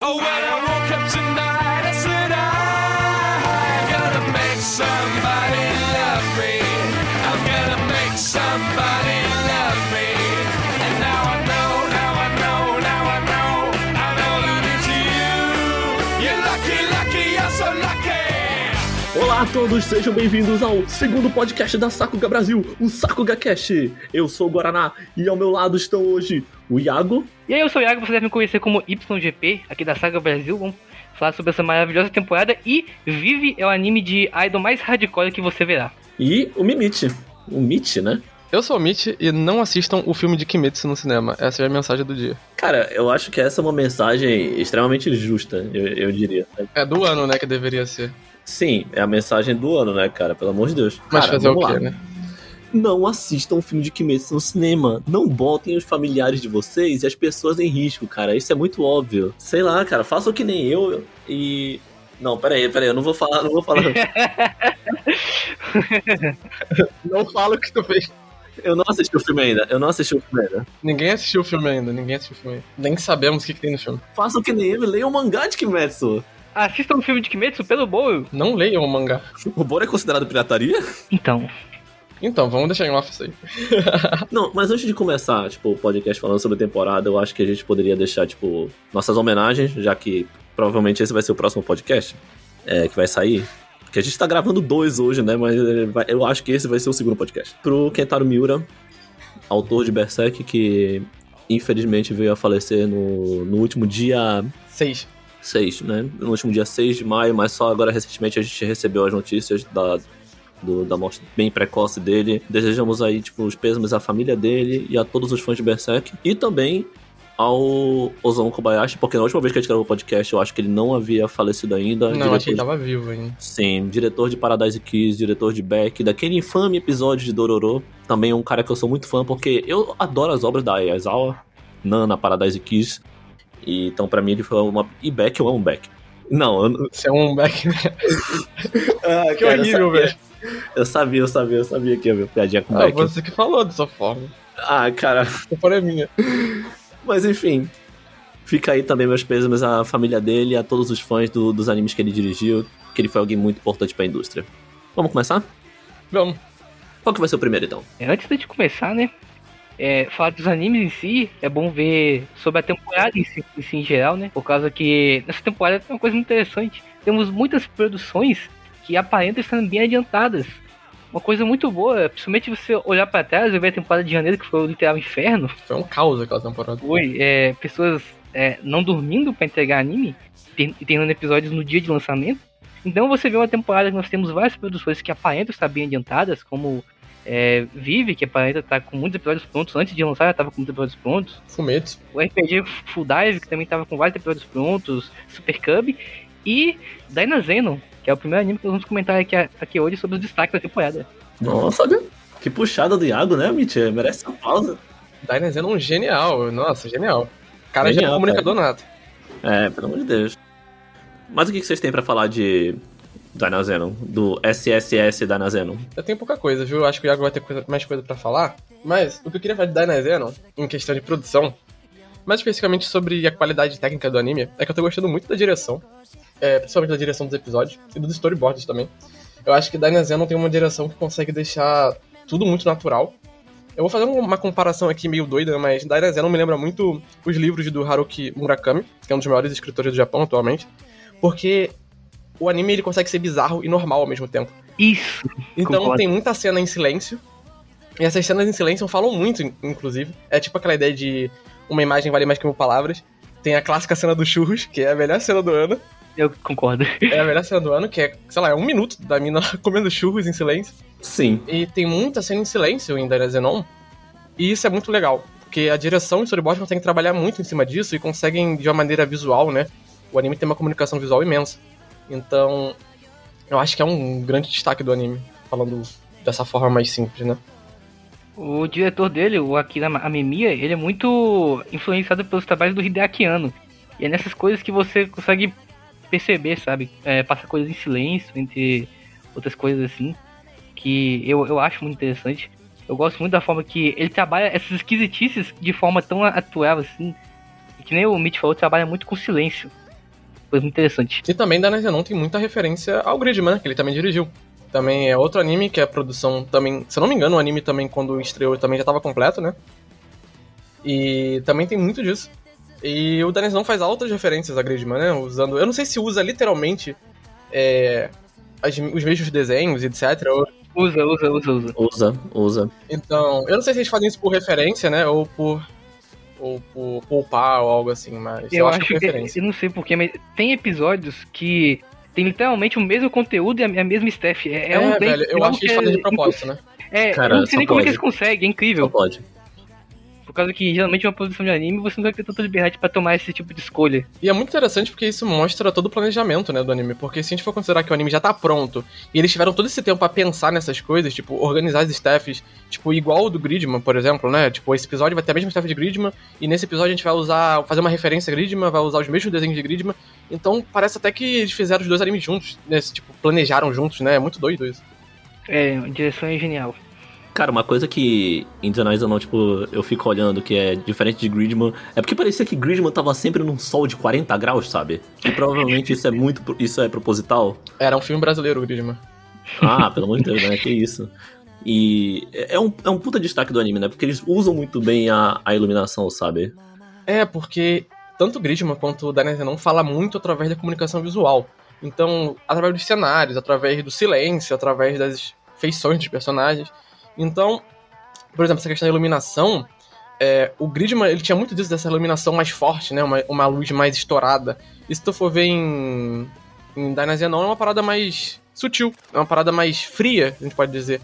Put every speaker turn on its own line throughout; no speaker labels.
Oh, when I woke up tonight,
todos, sejam bem-vindos ao segundo podcast da Sakuga Brasil, o Sakuga Cast. Eu sou o Guaraná e ao meu lado estão hoje o Iago.
E aí, eu sou o Iago, você deve me conhecer como YGP, aqui da Saga Brasil. Vamos falar sobre essa maravilhosa temporada. E Vive é o anime de idol mais hardcore que você verá.
E o Mimite. O Mitch, né?
Eu sou o Mitch e não assistam o filme de Kimetsu no cinema. Essa é a mensagem do dia.
Cara, eu acho que essa é uma mensagem extremamente justa, eu, eu diria.
É do ano, né, que deveria ser.
Sim, é a mensagem do ano, né, cara? Pelo amor de Deus.
Mas
Cara,
fazer o quê,
lá.
né?
Não assistam um filme de Kimetsu no cinema. Não botem os familiares de vocês e as pessoas em risco, cara. Isso é muito óbvio. Sei lá, cara, façam que nem eu e. Não, peraí, peraí, eu não vou falar, não vou falar.
Não fala o que tu fez.
eu não assisti o filme ainda. Eu não assisti o filme ainda.
Ninguém assistiu o filme ainda, ninguém assistiu o filme ainda. Nem sabemos o que, que tem no filme.
Façam que nem eu e leiam o mangá de Kimetsu.
Assistam o filme de Kimetsu pelo Bowl.
Não leiam o mangá.
O Bora é considerado pirataria?
Então,
Então, vamos deixar em off isso aí.
Não, mas antes de começar, tipo, o podcast falando sobre a temporada, eu acho que a gente poderia deixar, tipo, nossas homenagens, já que provavelmente esse vai ser o próximo podcast é, que vai sair. Porque a gente tá gravando dois hoje, né? Mas é, eu acho que esse vai ser o segundo podcast. Pro Kentaro Miura, autor de Berserk, que infelizmente veio a falecer no, no último dia
Seis.
6, né? No último dia 6 de maio, mas só agora recentemente a gente recebeu as notícias da, do- da morte bem precoce dele. Desejamos aí, tipo, os pêsames à família dele e a todos os fãs de Berserk. E também ao Osamu Kobayashi, porque na última vez que a gente gravou o podcast, eu acho que ele não havia falecido ainda.
Não, achei que
de-
tava vivo ainda.
Sim, diretor de Paradise Kiss, diretor de Beck, daquele infame episódio de Dororo. Também um cara que eu sou muito fã, porque eu adoro as obras da Ayazawa, Nana, Paradise Kiss. E, então, pra mim, ele foi uma. E Beck, eu amo Beck. Não, eu.
Você é um back.
Ah,
que horrível, velho.
Eu sabia, eu sabia, eu sabia que ia ver piadinha com
Ah,
Beck.
você que falou dessa forma.
Ah, cara.
A culpa é minha.
Mas enfim. Fica aí também meus pêsames à família dele e a todos os fãs do- dos animes que ele dirigiu, que ele foi alguém muito importante pra indústria. Vamos começar?
Vamos.
Qual que vai ser o primeiro, então?
é, antes de gente começar, né? É, falar dos animes em si, é bom ver sobre a temporada em si, em si em geral, né? Por causa que nessa temporada tem uma coisa muito interessante. Temos muitas produções que aparentam estar bem adiantadas. Uma coisa muito boa, principalmente você olhar pra trás e ver a temporada de janeiro, que foi o literal inferno.
Foi um caos aquela temporada.
Foi, é, pessoas é, não dormindo pra entregar anime e terminando episódios no dia de lançamento. Então você vê uma temporada que nós temos várias produções que aparentam estar bem adiantadas, como é, Vive, que aparenta estar com muitos episódios prontos. Antes de lançar já estava com muitos episódios prontos.
Fumetsu.
O RPG Full Dive, que também estava com vários episódios prontos. Super Cub. E Dynazenon, que é o primeiro anime que nós vamos comentar aqui, aqui hoje sobre os destaques da temporada.
Nossa, olha. Que puxada do Iago, né, Mitch? Merece uma pausa.
Dynasty é um genial. Nossa, genial. O cara já é
Genial,
um comunicador nato.
É, pelo amor de Deus. Mas o que que vocês têm pra falar de Dynazenon? Do SSS Dynazenon?
Eu tenho pouca coisa, viu? Acho que o Iago vai ter coisa- mais coisa pra falar. Mas o que eu queria falar de Dynazenon, em questão de produção, mais especificamente sobre a qualidade técnica do anime, é que eu tô gostando muito da direção. É, principalmente da direção dos episódios e dos storyboards também. Eu acho que Dynazenon tem uma direção que consegue deixar tudo muito natural. Eu vou fazer uma comparação aqui meio doida, mas Dynazenon me lembra muito os livros do Haruki Murakami, que é um dos maiores escritores do Japão atualmente, porque o anime ele consegue ser bizarro e normal ao mesmo tempo.
Isso!
Então
Concordo.
tem muita cena em silêncio. E essas cenas em silêncio falam muito, in- inclusive. É tipo aquela ideia de uma imagem vale mais que mil palavras. Tem a clássica cena do churros, que é a melhor cena do ano.
Eu concordo.
É a melhor cena do ano, que é, sei lá, é um minuto da mina comendo churros em silêncio.
Sim.
E tem muita cena em silêncio em Dynazenon. E isso é muito legal. Porque a direção e o storyboard conseguem trabalhar muito em cima disso e conseguem, de uma maneira visual, né? O anime tem uma comunicação visual imensa. Então, eu acho que é um grande destaque do anime, falando dessa forma mais simples, né?
O diretor dele, o Akira Amemiya, ele é muito influenciado pelos trabalhos do Hideaki Anno. E é nessas coisas que você consegue perceber, sabe? É, passa coisas em silêncio, entre outras coisas assim, que eu, eu acho muito interessante. Eu gosto muito da forma que ele trabalha essas esquisitices de forma tão atual assim. Que nem o Mitch falou, trabalha muito com silêncio. Coisa muito interessante.
E também da Zenon tem muita referência ao Gridman, né, que ele também dirigiu. Também é outro anime que é a produção também, se eu não me engano, o anime também quando estreou também já estava completo, né? E também tem muito disso. E o Danezão faz altas referências a Gridman, né? Usando. Eu não sei se usa literalmente é, as- os mesmos desenhos, etc. ou-
Usa, usa, usa, usa.
Usa, usa.
Então, eu não sei se eles fazem isso por referência, né? Ou por. Ou por poupar ou algo assim, mas eu,
Eu
acho,
acho
que é
que,
referência.
eu não sei porquê, mas tem episódios que tem literalmente o mesmo conteúdo e a, a mesma staff. É, é
É,
um
velho, eu acho que eles fazem de propósito, né?
É,
Cara,
eu não sei
só
nem como é que eles conseguem, é
Só
incrível.
pode.
Por causa que geralmente uma produção de anime você não vai ter tanta liberdade pra tomar esse tipo de escolha.
E é muito interessante porque isso mostra todo o planejamento, né, do anime. Porque se a gente for considerar que o anime já tá pronto e eles tiveram todo esse tempo pra pensar nessas coisas, tipo, organizar as staffs, tipo, igual o do Gridman, por exemplo, né? Tipo, esse episódio vai ter a mesma staff de Gridman e nesse episódio a gente vai usar, fazer uma referência a Gridman, vai usar os mesmos desenhos de Gridman. Então parece até que eles fizeram os dois animes juntos, né? Tipo, planejaram juntos, né? É muito doido isso.
É, a direção é genial.
Cara, uma coisa que em Zanais não, tipo, eu fico olhando que é diferente de Gridman, é porque parecia que Gridman tava sempre num sol de 40 graus, sabe? E provavelmente isso é muito, isso é proposital.
Era um filme brasileiro, o Gridman.
Ah, pelo amor de Deus, né? Que isso. E é um, é um puta destaque do anime, né? Porque eles usam muito bem a, a iluminação, sabe?
É, porque tanto Gridman quanto Daniel não fala muito através da comunicação visual. Então, através dos cenários, através do silêncio, através das feições dos personagens. Então, por exemplo, essa questão da iluminação, é, o Gridman ele tinha muito disso, dessa iluminação mais forte, né? Uma, uma luz mais estourada. E se tu for ver em, em Dynazenon, é uma parada mais sutil, é uma parada mais fria, a gente pode dizer.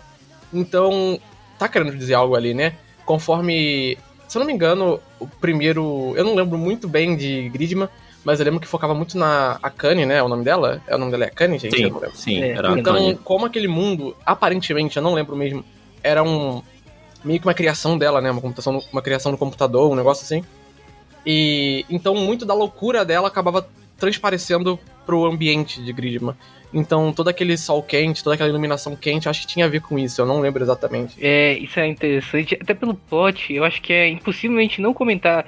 Então, tá querendo dizer algo ali, né? Conforme se eu não me engano, o primeiro. Eu não lembro muito bem de Gridman, mas eu lembro que focava muito na Akane, né? O nome dela? É o nome dela é Akane, gente? Eu
Sim,
não
sim,
É,
Então, como aquele mundo, aparentemente, eu não lembro mesmo, era um. meio que uma criação dela, né? Uma, computação, uma criação no computador, um negócio assim. E então muito da loucura dela acabava transparecendo pro ambiente de Gridman. Então todo aquele sol quente, toda aquela iluminação quente, acho que tinha a ver com isso, eu não lembro exatamente.
É, isso é interessante, até pelo plot, eu acho que é impossível a gente não comentar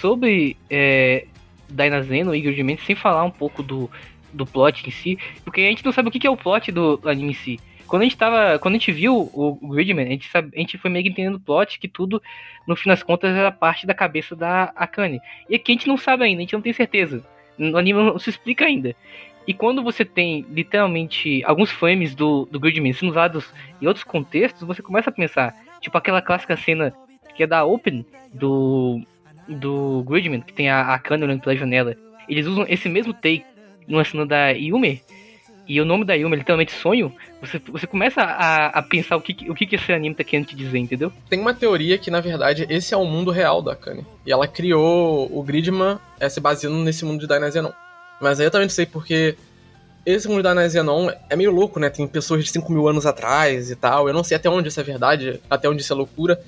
sobre é, Dainazeno e Gridman sem falar um pouco do, do plot em si, porque a gente não sabe o que é o plot do anime em si. Quando a gente tava. Quando a gente viu o, o Gridman, a gente, a gente foi meio que entendendo o plot, que tudo, no fim das contas, era parte da cabeça da Akane. E aqui a gente não sabe ainda, a gente não tem certeza. No anime não se explica ainda. E quando você tem, literalmente, alguns frames do, do Gridman sendo usados em outros contextos, você começa a pensar, tipo aquela clássica cena que é da Open do, do Gridman, que tem a, a Kanye olhando pela janela. Eles usam esse mesmo take numa cena da Yume, e o nome da Yume é literalmente sonho, você, você começa a, a pensar o que, o que, esse anime tá querendo te dizer, entendeu?
Tem uma teoria que, na verdade, esse é o mundo real da Akane. E ela criou o Gridman é, se baseando nesse mundo de Dynazenon. Mas aí eu também não sei porque esse mundo de Dynazenon é meio louco, né? Tem pessoas de 5 mil anos atrás e tal. Eu não sei até onde isso é verdade, até onde isso é loucura.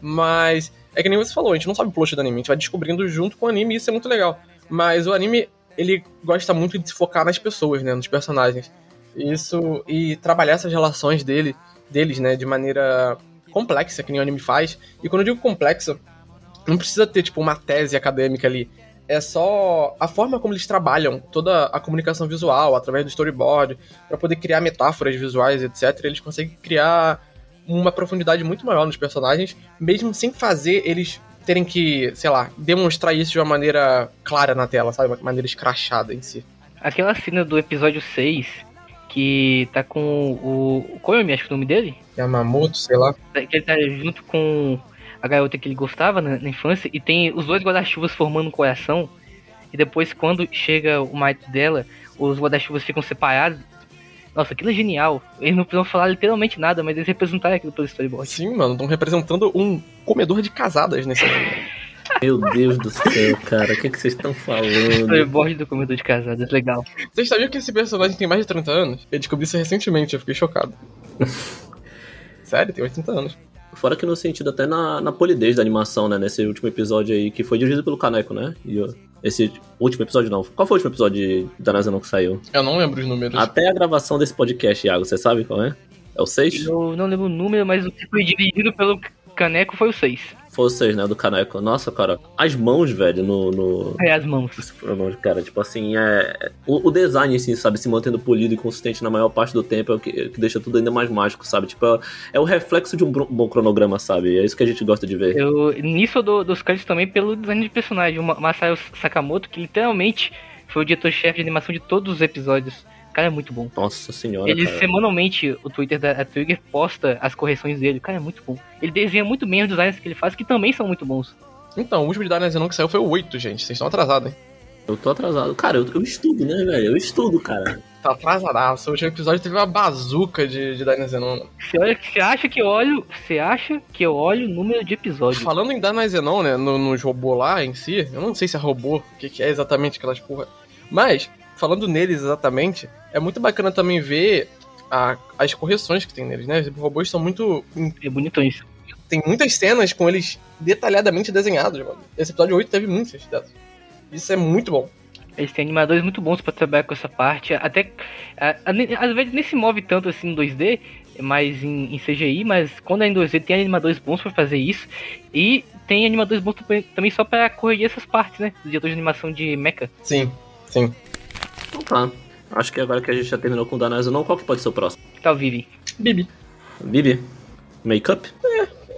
Mas é que nem você falou, a gente não sabe o plot do anime, a gente vai descobrindo junto com o anime e isso é muito legal. Mas o anime, ele gosta muito de se focar nas pessoas, né? Nos personagens. Isso, e trabalhar essas relações dele, deles, né? De maneira complexa, que nem o anime faz. E quando eu digo complexa, não precisa ter, tipo, uma tese acadêmica ali. É só a forma como eles trabalham toda a comunicação visual, através do storyboard, para poder criar metáforas visuais, etc. Eles conseguem criar uma profundidade muito maior nos personagens, mesmo sem fazer eles terem que, sei lá, demonstrar isso de uma maneira clara na tela, sabe? Uma maneira escrachada em si.
Aquela cena do episódio 6, que tá com o. o Koyomi, acho que é o nome dele?
Yamamoto, sei lá.
que ele tá junto com a garota que ele gostava na, na infância e tem os dois guarda-chuvas formando um coração. E depois, quando chega o marido dela, os guarda-chuvas ficam separados. Nossa, aquilo é genial. Eles não precisam falar literalmente nada, mas eles representaram aquilo pelo storyboard.
Sim, mano, estão representando um comedor de casadas nesse.
Meu Deus do céu, cara, o que, que vocês estão falando?
Storyboard do comedor de casadas, legal.
Vocês sabiam que esse personagem tem mais de 30 anos? Eu descobri isso recentemente, eu fiquei chocado. Sério, tem 80 anos.
Fora que no sentido até na, na polidez da animação, né? Nesse último episódio aí, que foi dirigido pelo Kaneko, né? E ó, esse último episódio não. Qual foi o último episódio da Nazanon que saiu?
Eu não lembro os números.
Até a gravação desse podcast, Iago, você sabe qual é? É o 6?
Eu não lembro o número, mas o que foi dirigido pelo Caneco foi o 6.
Vocês, né, do Kaneko. Nossa, cara, as mãos, velho, no. no...
É as mãos.
Mãos, cara, tipo assim, é. O, o design, assim, sabe, se mantendo polido e consistente na maior parte do tempo é o que, que deixa tudo ainda mais mágico, sabe? Tipo, é, é o reflexo de um bom cronograma, sabe? É isso que a gente gosta de ver.
Eu, nisso dou dos créditos também pelo design de personagem. O Ma- Masayo Sakamoto, que literalmente foi o diretor-chefe de animação de todos os episódios. O cara é muito bom.
Nossa senhora.
Ele
cara.
semanalmente, o Twitter da Trigger posta as correções dele. O cara é muito bom. Ele desenha muito bem os designs que ele faz, que também são muito bons.
Então, o último de Dynasty que saiu foi o 8, gente. Vocês estão atrasados, hein?
Eu tô atrasado. Cara, eu, eu estudo, né, velho? Eu estudo, cara.
Tá atrasadaço. O último episódio teve uma bazuca de, de Dynasty
Você, olha, você acha que eu olho. Você acha que eu olho o número de episódios?
Falando em Danazenon, né, no, nos robôs lá em si, eu não sei se é robô, o que, que é exatamente aquelas porra. Mas, falando neles exatamente, é muito bacana também ver a- as correções que tem neles, né? Os robôs são muito.
É bonitão isso.
Tem muitas cenas com eles detalhadamente desenhados, mano. Esse episódio 8 teve muitas dessas. Isso é muito bom.
Eles têm animadores muito bons pra trabalhar com essa parte. Até. a- a- Às vezes nem se move tanto assim em 2D, mas em, em CGI, mas quando é em 2D tem animadores bons pra fazer isso. E tem animadores bons também- só pra corrigir essas partes, né? Dos diretores de animação de Mecha.
Sim, sim.
Então tá. Acho que agora que a gente já terminou com o Danais não, qual que pode ser o próximo?
Que tal, Vivi?
Bibi.
Bibi? Makeup?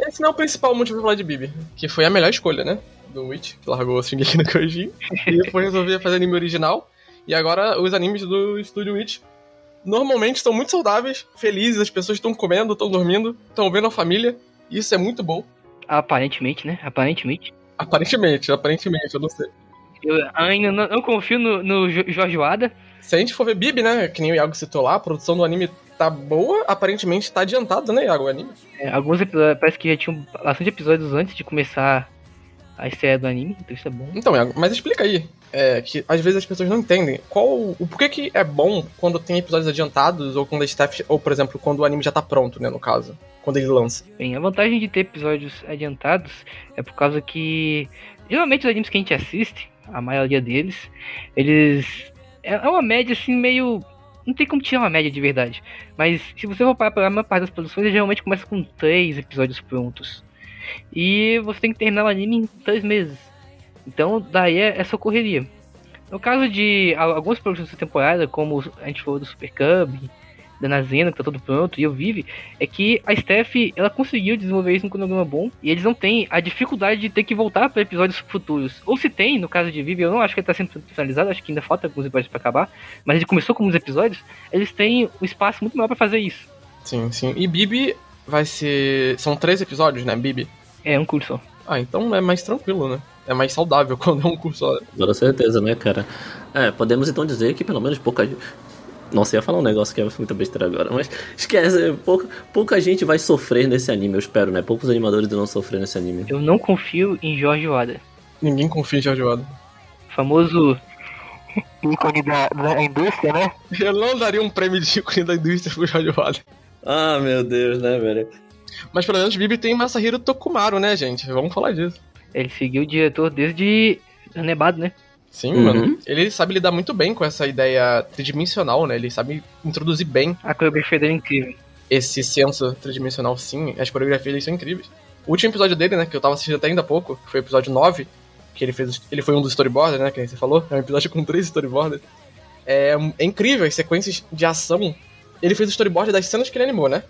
Esse não é o principal motivo pra falar de Bibi, que foi a melhor escolha, né? Do Witch, que largou o Shingeki no Kyojin. e depois resolvia fazer anime original. E agora os animes do estúdio Witch normalmente são muito saudáveis, felizes, as pessoas estão comendo, estão dormindo, estão vendo a família. E isso é muito bom.
Aparentemente, né? Aparentemente.
Aparentemente, aparentemente, eu não sei.
Eu ainda não, não confio no, no Jo- Jorge Wada.
Se a gente for ver Bibi, né? Que nem o Iago citou lá, a produção do anime tá boa, aparentemente tá adiantado, né, Iago? O anime.
É, alguns episódios, parece que já tinham bastante episódios antes de começar a estreia do anime, então isso é bom.
Então, Iago, mas explica aí. É, que às vezes as pessoas não entendem qual o porquê que é bom quando tem episódios adiantados ou quando a staff, ou por exemplo, quando o anime já tá pronto, né, no caso, quando ele lança.
Bem, a vantagem de ter episódios adiantados é por causa que geralmente os animes que a gente assiste, a maioria deles, eles é é uma média assim meio não tem como tirar uma média de verdade. Mas se você for parar pela maior parte das produções, ele geralmente começa com três episódios prontos. E você tem que terminar o anime em três meses. Então daí é essa correria. No caso de al- algumas produções da temporada, como a gente falou do Super Cub, da Nazena, que tá tudo pronto, e eu Vive, é que a Steph, ela conseguiu desenvolver isso num cronograma bom, e eles não têm a dificuldade de ter que voltar para episódios futuros. Ou se tem, no caso de Vive, eu não acho que ele tá sendo finalizado, acho que ainda falta alguns episódios para acabar, mas ele começou com alguns episódios, eles têm um espaço muito maior para fazer isso.
Sim, sim. E Bibi vai ser. São três episódios, né, Bibi?
É um curso só.
Ah, então é mais tranquilo, né? É mais saudável quando é um curso só.
Com certeza, né, cara? É, podemos então dizer que pelo menos pouca Nossa, ia falar um negócio que é muita besteira agora, mas esquece, pouca, pouca gente vai sofrer nesse anime, eu espero, né? Poucos animadores irão sofrer nesse anime.
Eu não confio em Jorge Wada.
Ninguém confia em George Wada.
Famoso ícone da, da indústria, né?
Eu não daria um prêmio de ícone da indústria pro George Wada.
Ah, meu Deus, né, velho?
Mas pelo menos Bibi tem Masahiro Tokumaru, né, gente? Vamos falar disso.
Ele seguiu o diretor desde Anebado, né?
Sim,
Uhum.
mano. Ele sabe lidar muito bem com essa ideia tridimensional, né? Ele sabe introduzir bem
A coreografia dele é incrível.
esse senso tridimensional, sim. As coreografias dele são incríveis. O último episódio dele, né, que eu tava assistindo até ainda há pouco, que foi o episódio 9, que ele fez. Ele foi um dos storyboarders, né? Que você falou. É um episódio com três storyboarders. É, é incrível as sequências de ação. Ele fez o storyboard das cenas que ele animou, né?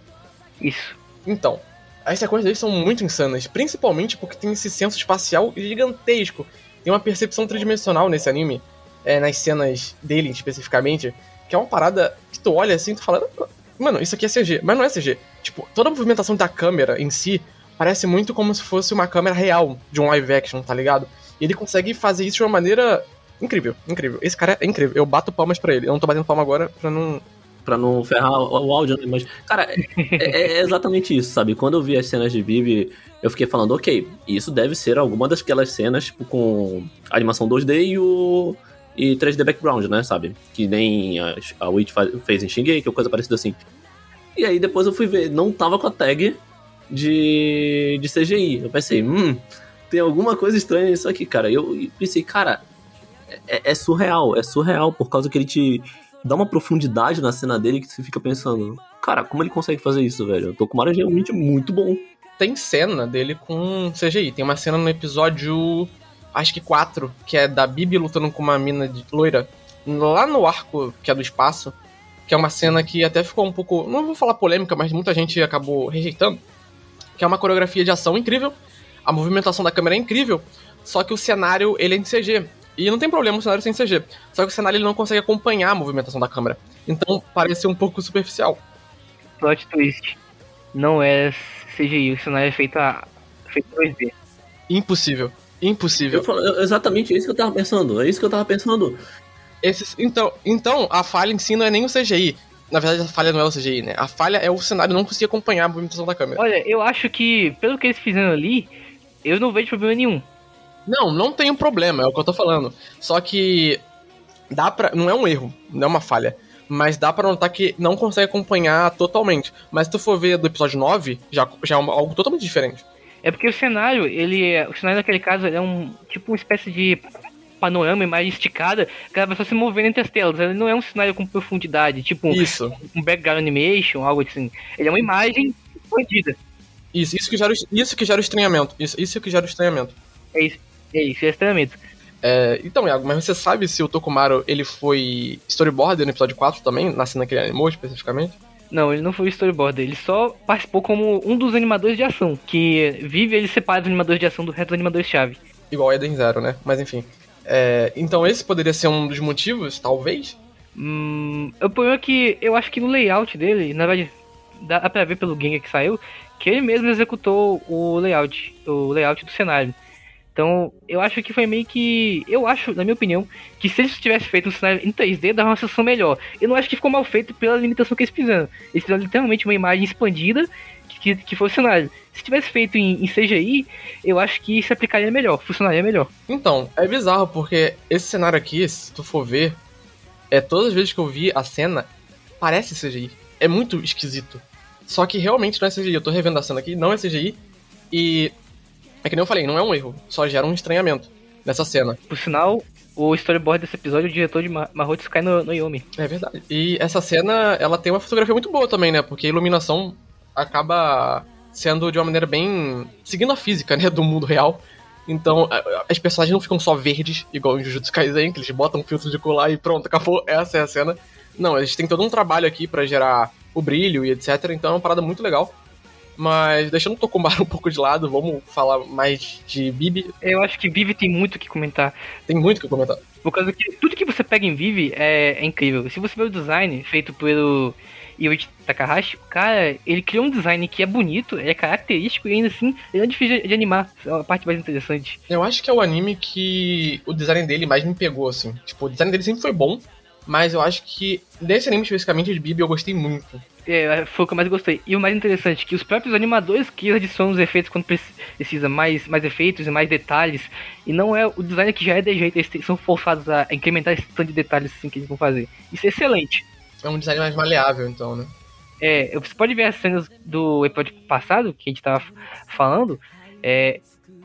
Isso.
Então, as sequências dele são muito insanas, principalmente porque tem esse senso espacial gigantesco. Tem uma percepção tridimensional nesse anime, é, nas cenas dele especificamente, que é uma parada que tu olha assim e tu fala, mano, isso aqui é CG, mas não é CG. Tipo, toda a movimentação da câmera em si parece muito como se fosse uma câmera real de um live action, tá ligado? E ele consegue fazer isso de uma maneira incrível, incrível. Esse cara é incrível. Eu bato palmas pra ele. Eu não tô batendo palma agora pra não.
Pra não ferrar o, o áudio, né? Mas, cara, é, é- é exatamente isso, sabe? Quando eu vi as cenas de Bibi, eu fiquei falando, ok, isso deve ser alguma daquelas cenas, tipo, com animação 2D e o. e 3D background, né, sabe? Que nem a, a Witch fa- fez em Shingeki, ou coisa parecida assim. E aí depois eu fui ver, não tava com a tag de, de CGI. Eu pensei, hum, tem alguma coisa estranha nisso aqui, cara. E eu pensei, cara, é, é surreal, é surreal, por causa que ele te dá uma profundidade na cena dele que você fica pensando, cara, como ele consegue fazer isso, velho? O Tokumaro é realmente muito bom.
Tem cena dele com CGI. Tem uma cena no episódio, acho que 4, que é da Bibi lutando com uma mina de loira, lá no arco que é do espaço, que é uma cena que até ficou um pouco, não vou falar polêmica, mas muita gente acabou rejeitando, que é uma coreografia de ação incrível, a movimentação da câmera é incrível, só que o cenário ele é em CG. E não tem problema o cenário sem CG. Só que o cenário ele não consegue acompanhar a movimentação da câmera. Então parece um pouco superficial.
Plot twist. Não é CGI, o cenário é feito, a, feito 2D.
Impossível. Impossível.
Eu exatamente isso que eu tava pensando. É isso que eu tava pensando.
Esses, então, então, a falha em si não é nem o CGI. Na verdade, a falha não é o CGI, né? A falha é o cenário não conseguir acompanhar a movimentação da câmera.
Olha, eu acho que, pelo que eles fizeram ali, eu não vejo problema nenhum.
Não, não tem um problema, é o que eu tô falando. Só que dá pra. Não é um erro, não é uma falha. Mas dá pra notar que não consegue acompanhar totalmente. Mas se tu for ver do episódio 9, já, já é algo totalmente diferente.
É porque o cenário, ele é- O cenário naquele caso ele é um. Tipo uma espécie de panorama, imagem esticada, que ela vai só se movendo entre as telas. Ele não é um cenário com profundidade, tipo um,
Isso.
um background animation, algo assim. Ele é uma imagem expandida.
Isso, isso que gera, isso que gera o estranhamento. Isso, isso que gera o estranhamento.
É isso. É isso, é estranhamento.
É, então, Iago, mas você sabe se o Tokumaru ele foi storyboarder no episódio 4 também, na cena que ele animou especificamente?
Não, ele não foi storyboarder, ele só participou como um dos animadores de ação, que vive ele separa os animadores de ação do resto dos animadores-chave.
Igual Eden Zero, né? Mas enfim. É, então esse poderia ser um dos motivos, talvez?
Hum, o problema é que eu acho que no layout dele, na verdade, dá pra ver pelo Gengar que saiu, que ele mesmo executou o layout, o layout do cenário. Então, eu acho que foi meio que. Eu acho, na minha opinião, que se eles tivessem feito um cenário em 3D, dava uma sensação melhor. Eu não acho que ficou mal feito pela limitação que eles fizeram. Eles fizeram literalmente uma imagem expandida que, que foi o cenário. Se tivesse feito em, em CGI, eu acho que se aplicaria melhor, funcionaria melhor.
Então, é bizarro, porque esse cenário aqui, se tu for ver, é todas as vezes que eu vi a cena, parece CGI. É muito esquisito. Só que realmente não é CGI. Eu tô revendo a cena aqui, não é CGI. E. É que nem eu falei, não é um erro. Só gera um estranhamento nessa cena.
Por sinal, o storyboard desse episódio o diretor de Ma- Mahou Sky no, no Yomi.
É verdade. E essa cena, ela tem uma fotografia muito boa também, né? Porque a iluminação acaba sendo de uma maneira bem. seguindo a física, né? Do mundo real. Então, as personagens não ficam só verdes, igual em Jujutsu Kaisen, que eles botam um filtro de colar e pronto, acabou, essa é a cena. Não, eles têm todo um trabalho aqui pra gerar o brilho e etc. Então é uma parada muito legal. Mas deixando o Tokumaru um pouco de lado, vamos falar mais de Bibi.
Eu acho que Vive tem muito o que comentar.
Tem muito o que comentar.
Por causa que tudo que você pega em Vive é, é incrível. Se você vê o design feito pelo Yoichi Takahashi, o cara, ele criou um design que é bonito, é característico e ainda assim ele é difícil de, de animar. É a parte mais interessante.
Eu acho que é o anime que o design dele mais me pegou, assim. Tipo, o design dele sempre foi bom, mas eu acho que desse anime especificamente de Bibi eu gostei muito.
É, foi o que eu mais gostei. E o mais interessante, que os próprios animadores que adicionam os efeitos quando preci- precisa mais, mais efeitos e mais detalhes. E não é o design que já é de jeito, eles são forçados a incrementar esse tanto de detalhes assim que eles vão fazer. Isso é excelente.
É um design mais maleável, então, né?
É, você pode ver as cenas do episódio passado, que a gente tava falando, é,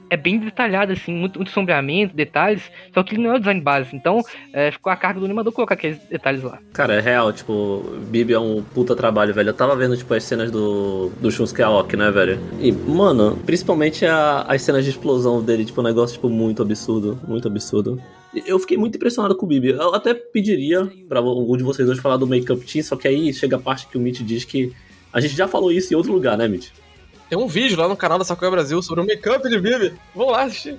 é bem detalhado, assim, muito, muito sombreamento, detalhes, só que ele não é o design base, então é, ficou a carga do animador colocar aqueles detalhes lá.
Cara, é real, tipo, Bibi é um puta trabalho, velho. Eu tava vendo, tipo, as cenas do, do Shunsuke Aoki, né, velho? E, mano, principalmente a- as cenas de explosão dele, tipo, um negócio, tipo, muito absurdo, muito absurdo. Eu fiquei muito impressionado com o Bibi. Eu até pediria pra algum de vocês dois falar do Makeup Team, só que aí chega a parte que o Mitch diz que a gente já falou isso em outro lugar, né, Mitch?
Tem um vídeo lá no canal da Sakuya Brasil sobre o make-up de Bibi. Vão lá assistir.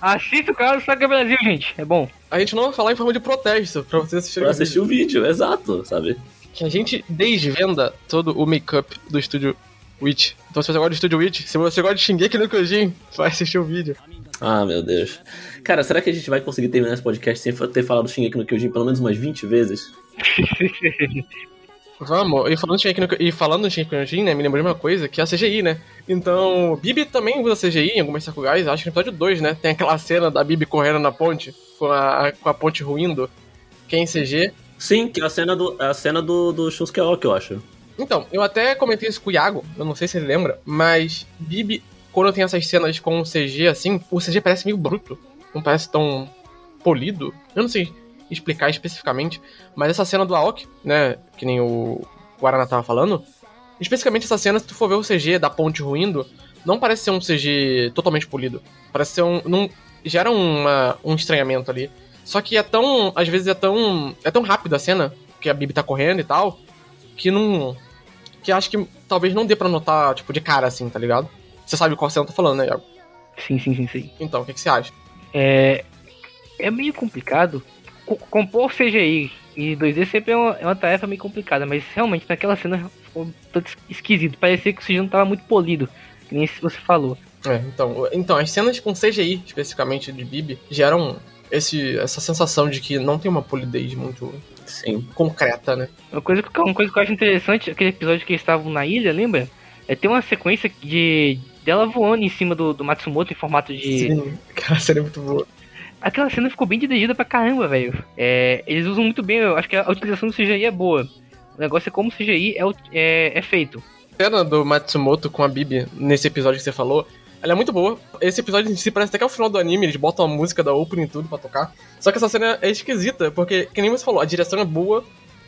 Assista o canal do Saga Brasil, gente, é bom.
A gente não vai falar em forma de protesto pra vocês assistirem
Pra
o vídeo.
assistir o vídeo, exato, sabe?
Que a gente desvenda todo o make-up do estúdio Witch. Então se você gosta do estúdio Witch, se você gosta de Shingeki no Kyojin, vai assistir o vídeo.
Ah, meu Deus. Cara, será que a gente vai conseguir terminar esse podcast sem ter falado Shingeki no Kyojin pelo menos umas 20 vezes?
Vamos, e falando, de Shingeki no, e falando em Shingeki né, me lembrei de uma coisa, que é a CGI, né? Então, Bibi também usa CGI em algumas Sakugais, acho que no episódio 2, né? Tem aquela cena da Bibi correndo na ponte, com a, com a ponte ruindo, que é em CG.
Sim, que é a cena do, a cena do, do Shunsuke Aoki, eu acho.
Então, eu até comentei isso com o Iago, eu não sei se ele lembra, mas Bibi, quando tem essas cenas com CG assim, o CG parece meio bruto. Não parece tão polido. Eu não sei explicar especificamente, mas essa cena do Aoki, né, que nem o Guaraná tava falando, especificamente essa cena, se tu for ver o CG da ponte ruindo, não parece ser um CG totalmente polido. Parece ser um. Não, gera uma, um estranhamento ali. Só que é tão. Às vezes é tão. É tão rápido a cena, que a Bibi tá correndo e tal, que não. Que acho que talvez não dê pra notar, tipo, de cara assim, tá ligado? Você sabe qual cena eu tô falando, né, Iago?
Sim, sim, sim, sim.
Então, o que, que você acha?
É, é meio complicado. Co- compor CGI e 2D sempre é uma, é uma tarefa meio complicada, mas realmente naquela cena ficou esquisito. Parecia que o CGI não tava muito polido, que nem você falou.
É, então, então, as cenas com CGI, especificamente de Bibi, geram esse, essa sensação de que não tem uma polidez muito
Sim.
concreta, né?
Uma coisa, que- uma coisa que eu acho interessante, aquele episódio que eles estavam na ilha, lembra? É ter uma sequência de dela voando em cima do, do Matsumoto em formato de.
Sim, cara, seria muito boa.
Aquela cena ficou bem dirigida pra caramba, velho. É, eles usam muito bem, eu acho que a utilização do CGI é boa. O negócio é como o CGI é, é, é feito.
A cena do Matsumoto com a Bibi, nesse episódio que você falou, ela é muito boa. Esse episódio em si parece até que é o final do anime, eles botam a música da opening e tudo pra tocar. Só que essa cena é esquisita, porque, que nem você falou, a direção é boa,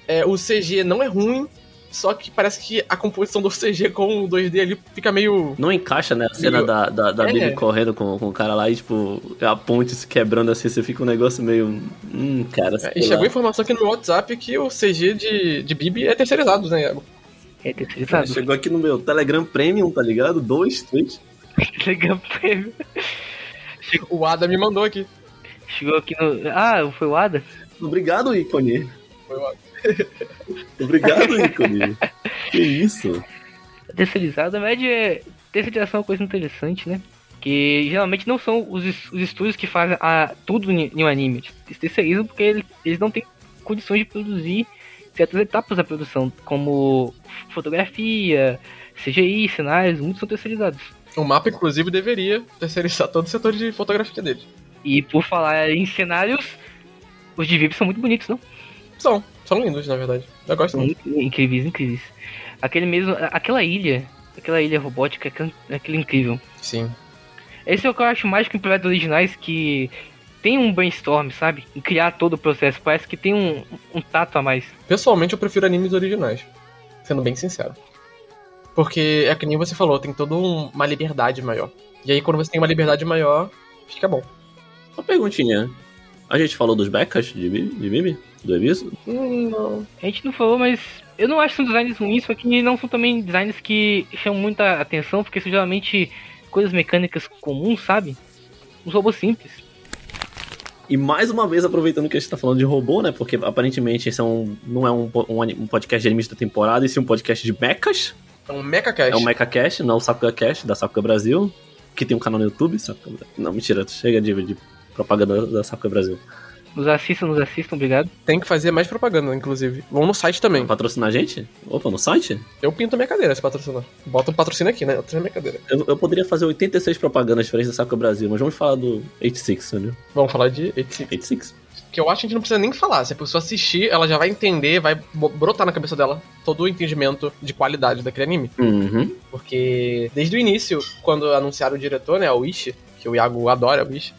é, o CG não é ruim, só que parece que a composição do CG com o 2D ali fica meio.
Não encaixa, né? A cena
Meio-
da, da, da
É.
Bibi correndo com, com o cara lá e, tipo, a ponte se quebrando assim, você fica um negócio meio. Hum, cara. sei
E chegou
lá.
informação aqui no meu WhatsApp que o CG de, de Bibi é terceirizado, né, Iago?
É terceirizado.
Chegou aqui no meu Telegram Premium, tá ligado? Dois, três.
Legal prêmio.
O Ada me mandou aqui.
Chegou aqui no. Ah, foi o Ada?
Obrigado, ícone.
Foi o Ada.
Obrigado, ícone. que isso?
Terceirizado, na verdade, é... terceirização é uma coisa interessante, né? Que geralmente não são os, os estúdios que fazem a, tudo em em um anime. Eles terceirizam porque eles, eles não têm condições de produzir certas etapas da produção, como fotografia, CGI, cenários, muitos são terceirizados.
O mapa, inclusive, deveria terceirizar todo o setor de fotografia dele.
E por falar em cenários, os de VIP são muito bonitos, não?
São, são lindos, na verdade. Eu gosto muito.
inc- incríveis, incríveis. Aquele mesmo, aquela ilha, aquela ilha robótica, aquele, aquele incrível.
Sim.
Esse é o que eu acho mais que em projetos originais que tem um brainstorm, sabe? Em criar todo o processo. Parece que tem um, um tato a mais.
Pessoalmente, eu prefiro animes originais. Sendo bem sincero. Porque é que nem você falou, tem toda um- uma liberdade maior. E aí, quando você tem uma liberdade maior, fica bom.
Uma perguntinha. A gente falou dos becas de Bibi? De Bibi? Do Ebiso?
Hum, não.
A gente não falou, mas eu não acho que são designs ruins, só que não são também designs que chamam muita atenção, porque são geralmente coisas mecânicas comuns, sabe? Uns robôs simples.
E mais uma vez, aproveitando que a gente tá falando de robô, né? Porque aparentemente esse é um, não é um, um, um podcast de animes da temporada, e sim um podcast de mechas.
É um Mecha Cash.
É o MechaCast, não o Sakuga Cast, da Sakuga Brasil, que tem um canal no YouTube. Sakuga... Não, mentira, chega de, de propaganda da Sakuga Brasil.
Nos assistam, nos assistam, obrigado.
Tem que fazer mais propaganda, inclusive. Vão no site também.
Patrocinar a gente? Opa, no site?
Eu pinto minha cadeira se patrocinar. Bota um patrocínio aqui, né? Eu tenho minha cadeira.
Eu, eu poderia fazer 86 propagandas diferentes da Sakuga Brasil, mas vamos falar do 86, entendeu?
Vamos falar de 85.
86.
Que eu acho que a gente não precisa nem falar. Se a pessoa assistir, ela já vai entender, vai brotar na cabeça dela todo o entendimento de qualidade daquele anime.
Uhum.
Porque desde o início, quando anunciaram o diretor, né, o Ishi, que o Iago adora o Ishi,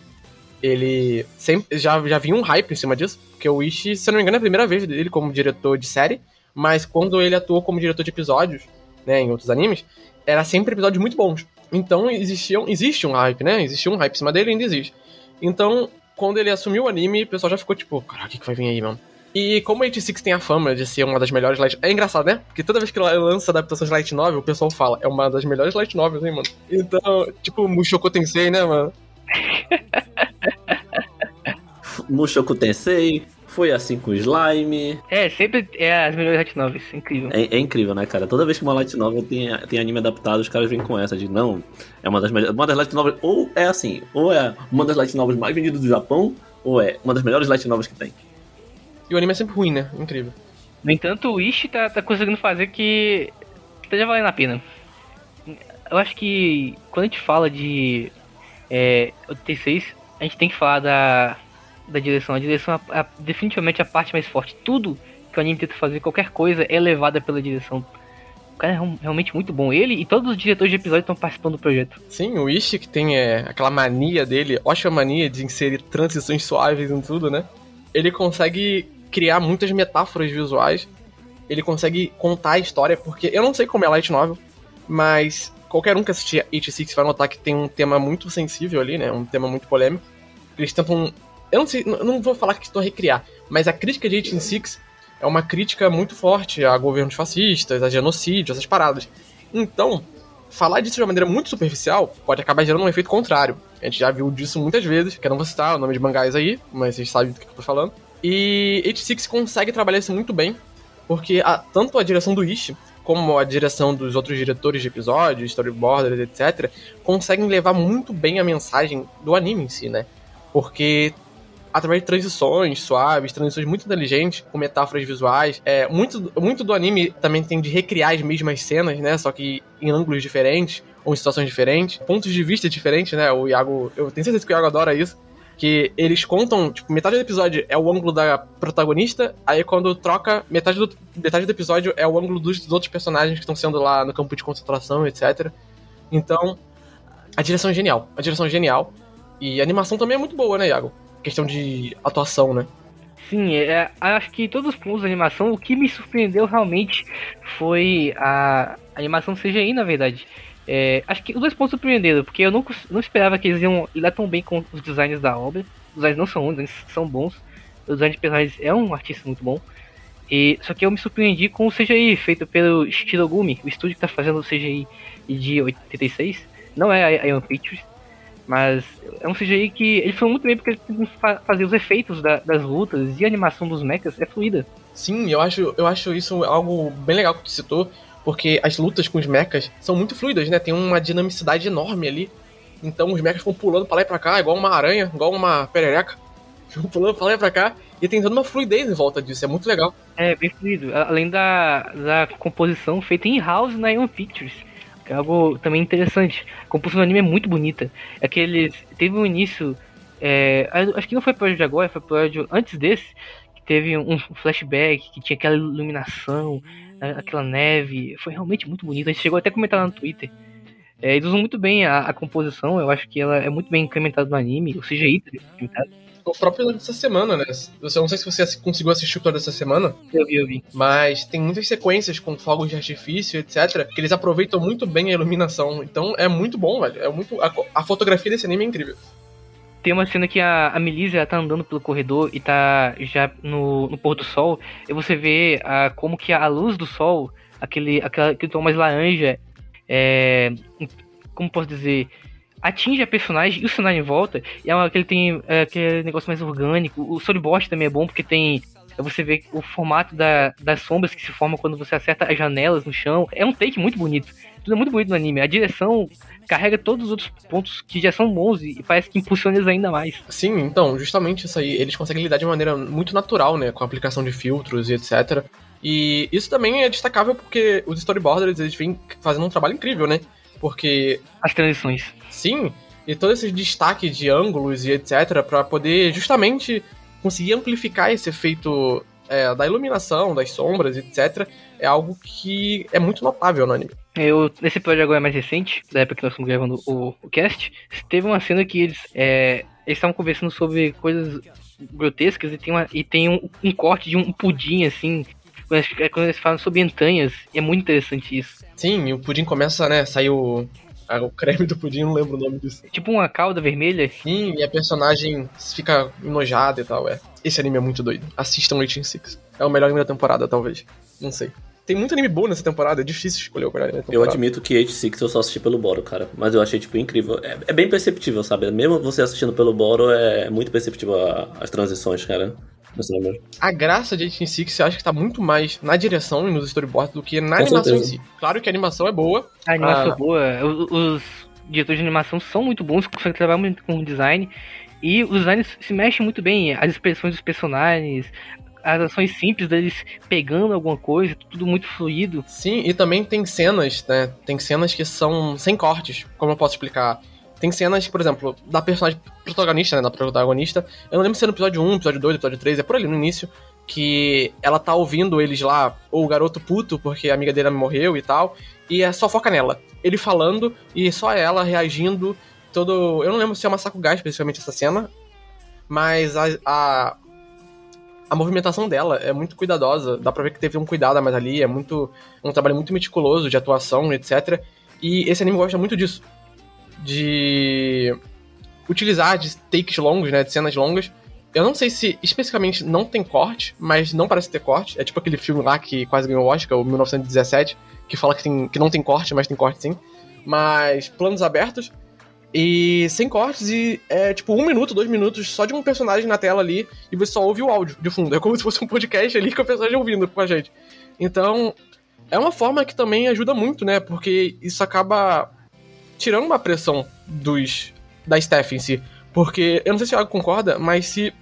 ele sempre já, já vinha um hype em cima disso. Porque o Ishi, se eu não me engano, é a primeira vez dele como diretor de série, mas quando ele atuou como diretor de episódios, né, em outros animes, era sempre episódios muito bons. Então existiam, existe um hype, né? Existia um hype em cima dele e ainda existe. Então, quando ele assumiu o anime, o pessoal já ficou tipo, caraca, o que que vai vir aí, mano? E como a 86 tem a fama de ser uma das melhores light... É engraçado, né? Porque toda vez que ela lança adaptações light novel, o pessoal fala, é uma das melhores light novels, hein, mano? Então, tipo, Mushoku Tensei, né, mano?
Mushoku Tensei, foi assim com o Slime.
É, sempre é as melhores light novels, incrível.
É, é incrível, né, cara? Toda vez que uma light novel tem, tem anime adaptado, os caras vêm com essa de não, é uma das melhores. Uma das light novels, ou é assim, ou é uma das light novels mais vendidas do Japão, ou é uma das melhores light novels que tem.
E o anime é sempre ruim, né? Incrível.
No entanto, o Ishi tá, tá conseguindo fazer que esteja valendo a pena. Eu acho que quando a gente fala de é, 86, a gente tem que falar da, da direção. A direção é, é definitivamente a parte mais forte. Tudo que o anime tenta fazer, qualquer coisa, é levada pela direção. O cara é real- realmente muito bom. Ele e todos os diretores de episódio estão participando do projeto.
Sim, o Ishi que tem é, aquela mania dele, ótima mania de inserir transições suaves em tudo, né? Ele consegue criar muitas metáforas visuais. Ele consegue contar a história, porque eu não sei como é Light Novel, mas qualquer um que assistir 86 vai notar que tem um tema muito sensível ali, né? Um tema muito polêmico. Eles tentam. Eu não sei, não vou falar que estou a recriar, mas a crítica de 86 é uma crítica muito forte a governos fascistas, a genocídio, essas paradas. Então, falar disso de uma maneira muito superficial pode acabar gerando um efeito contrário. A gente já viu disso muitas vezes, que eu não vou citar o nome de mangás aí, mas vocês sabem do que eu tô falando. E 86 consegue trabalhar isso muito bem, porque a- tanto a direção do Ishi, como a direção dos outros diretores de episódios, storyboarders, etc., conseguem levar muito bem a mensagem do anime em si, né? Porque através de transições suaves, transições muito inteligentes, com metáforas visuais. É, muito, muito do anime também tem de recriar as mesmas cenas, né? Só que em ângulos diferentes, ou em situações diferentes, pontos de vista diferentes, né? O Iago, eu tenho certeza que o Iago adora isso. Que eles contam, tipo, metade do episódio é o ângulo da protagonista, aí quando troca, metade do, metade do episódio é o ângulo dos, dos outros personagens que estão sendo lá no campo de concentração, etc. Então, a direção é genial. A direção é genial. E a animação também é muito boa, né, Iago? Questão de atuação, né?
Sim, é, acho que todos os pontos da animação, o que me surpreendeu realmente foi a animação CGI, na verdade. É, acho que os dois pontos surpreenderam, porque eu não, não esperava que eles iam lidar tão bem com os designs da obra. Os designs não são ruins, eles são bons. O design de personagens é um artista muito bom. E, só que eu me surpreendi com o CGI feito pelo Shirogumi, o estúdio que tá fazendo o CGI de 86. Não é a Ion Pictures, mas é um CGI que ele foi muito bem porque ele tem que fa- fazer os efeitos da- das lutas e a animação dos mechas é fluida.
Sim, eu acho, eu acho isso algo bem legal que tu citou, porque as lutas com os mechas são muito fluidas, né? Tem uma dinamicidade enorme ali. Então os mechas ficam pulando pra lá e pra cá, igual uma aranha, igual uma perereca. Ficam pulando pra lá e pra cá. E tem toda uma fluidez em volta disso, é muito legal.
É, bem fluido. Além da, da composição feita em house na Ion Pictures. É algo também interessante. A composição do anime é muito bonita. É que eles. Teve um início. é, acho que não foi episódio de agora, foi episódio antes desse. Que teve um flashback, que tinha aquela iluminação, aquela neve. Foi realmente muito bonito. A gente chegou até a comentar lá no Twitter. É, eles usam muito bem a, a composição, eu acho que ela é muito bem incrementada no anime. O CGI é incrementado.
O próprio dessa semana, né? Eu não sei se você conseguiu assistir o episódio dessa semana,
Eu vi, eu vi.
mas tem muitas sequências com fogos de artifício, etc., que eles aproveitam muito bem a iluminação. Então é muito bom, velho. É muito. A, a fotografia desse anime é incrível.
Tem uma cena que a, a Melissa tá andando pelo corredor e tá já no, no pôr do sol. E você vê ah, como que a luz do sol, aquele, aquela, aquele tom mais laranja, é, como posso dizer, atinge a personagem e o cenário em volta. E é aquele tem é, aquele negócio mais orgânico. O storyboard também é bom porque tem. Você vê o formato da, das sombras que se formam quando você acerta as janelas no chão. É um take muito bonito. Tudo é muito bonito no anime. A direção carrega todos os outros pontos que já são bons e parece que impulsiona eles ainda mais.
Sim, então, justamente isso aí. Eles conseguem lidar de maneira muito natural, né? Com a aplicação de filtros e etc. E isso também é destacável porque os storyboarders, eles vêm fazendo um trabalho incrível, né? Porque,
As transições.
sim, e todo esse destaque de ângulos e etc. pra poder justamente conseguir amplificar esse efeito é, da iluminação, das sombras, etc. É algo que é muito notável no anime.
Eu, nesse episódio agora mais recente, da época que nós estamos gravando o, o cast, teve uma cena que eles é, estavam conversando sobre coisas grotescas e tem, uma, e tem um, um corte de um pudim, assim, quando eles, quando eles falam sobre entranhas, é muito interessante isso.
Sim, e o pudim começa, né? Sai o, ah, o creme do pudim, não lembro o nome disso.
Tipo uma cauda vermelha.
Sim, e a personagem fica enojada e tal, é. Esse anime é muito doido. Assistam Waiting Six. É o melhor anime da temporada, talvez. Não sei. Tem muito anime bom nessa temporada, é difícil escolher o melhor anime da
Eu
temporada.
admito que Age Six eu só assisti pelo Boro, cara. Mas eu achei, tipo, incrível. É, é bem perceptível, sabe? Mesmo você assistindo pelo Boro, é muito perceptível a- as transições, cara. No cinema.
A graça de Waiting Six eu acho que tá muito mais na direção e nos storyboards do que na
Com
animação
certeza.
em si. Claro que a animação é boa.
A animação
Ah.
é boa, os, os diretores de animação são muito bons, conseguem trabalhar muito com o design. E os designs se mexem muito bem, as expressões dos personagens, as ações simples deles pegando alguma coisa, tudo muito fluido.
Sim, e também tem cenas, né? Tem cenas que são sem cortes, como eu posso explicar. Tem cenas, por exemplo, da personagem protagonista, né? Da protagonista. Eu não lembro se é no episódio 1, episódio 2, episódio 3, é por ali no início. Que ela tá ouvindo eles lá, ou o garoto puto, porque a amiga dele morreu e tal. E é só foca nela. Ele falando e só ela reagindo. Todo. Eu não lembro se é uma gás, especificamente essa cena. Mas a, a, a movimentação dela é muito cuidadosa. Dá pra ver que teve um cuidado mais ali. É muito um trabalho muito meticuloso de atuação, etc. E esse anime gosta muito disso. De utilizar de takes longos, né? De cenas longas. Eu não sei se especificamente não tem corte, mas não parece ter corte. É tipo aquele filme lá que quase ganhou o Oscar, o 1917, que fala que, tem, que não tem corte, mas tem corte sim. Mas planos abertos e sem cortes e é tipo um minuto, dois minutos só de um personagem na tela ali e você só ouve o áudio de fundo. É como se fosse um podcast ali com o personagem ouvindo com a gente. Então, é uma forma que também ajuda muito, né? Porque isso acaba tirando uma pressão dos da staff em si. Porque, eu não sei se o Thiago concorda, mas se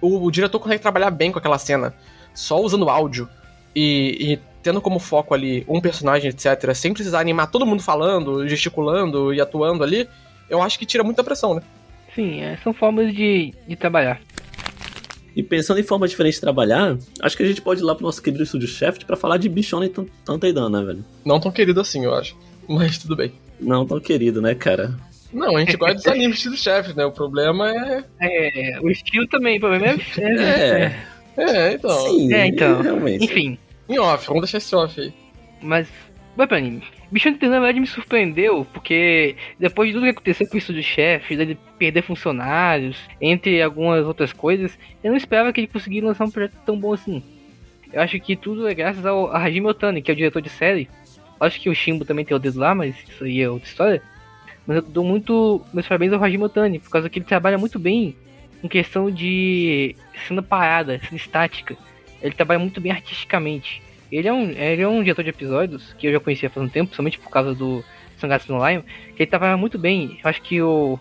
o, o diretor consegue trabalhar bem com aquela cena, só usando áudio e, e tendo como foco ali um personagem, etc., sem precisar animar todo mundo falando, gesticulando e atuando ali, eu acho que tira muita pressão, né?
Sim, é, são formas de, de trabalhar.
E pensando em forma diferente de trabalhar, acho que a gente pode ir lá pro nosso querido estúdio Shaft pra falar de Bichona e Tanteidan, né, velho?
Não tão querido assim, eu acho. Mas tudo bem.
Não tão querido, né, cara?
Não, a gente gosta dos animes do chefe, né? O problema é.
É, o estilo também, o problema é.
É,
É, então.
sim,
É, então.
realmente.
Enfim,
Em off, vamos deixar esse off aí.
mas. Vai pra anime. Bichão de na verdade me surpreendeu, porque depois de tudo que aconteceu com o estúdio chefe, dele perder funcionários, entre algumas outras coisas, eu não esperava que ele conseguisse lançar um projeto tão bom assim. Eu acho que tudo é graças ao a Hajime Otani, que é o diretor de série. Acho que o Shimbo também tem o dedo lá, mas isso aí é outra história. Mas eu dou muito meus parabéns ao Hajime Otani, por causa que ele trabalha muito bem em questão de cena parada, cena estática. Ele trabalha muito bem artisticamente. Ele é um, ele é um diretor de episódios que eu já conhecia faz um tempo, somente por causa do Sangatsu no Lion, que ele trabalha muito bem. Eu acho que o,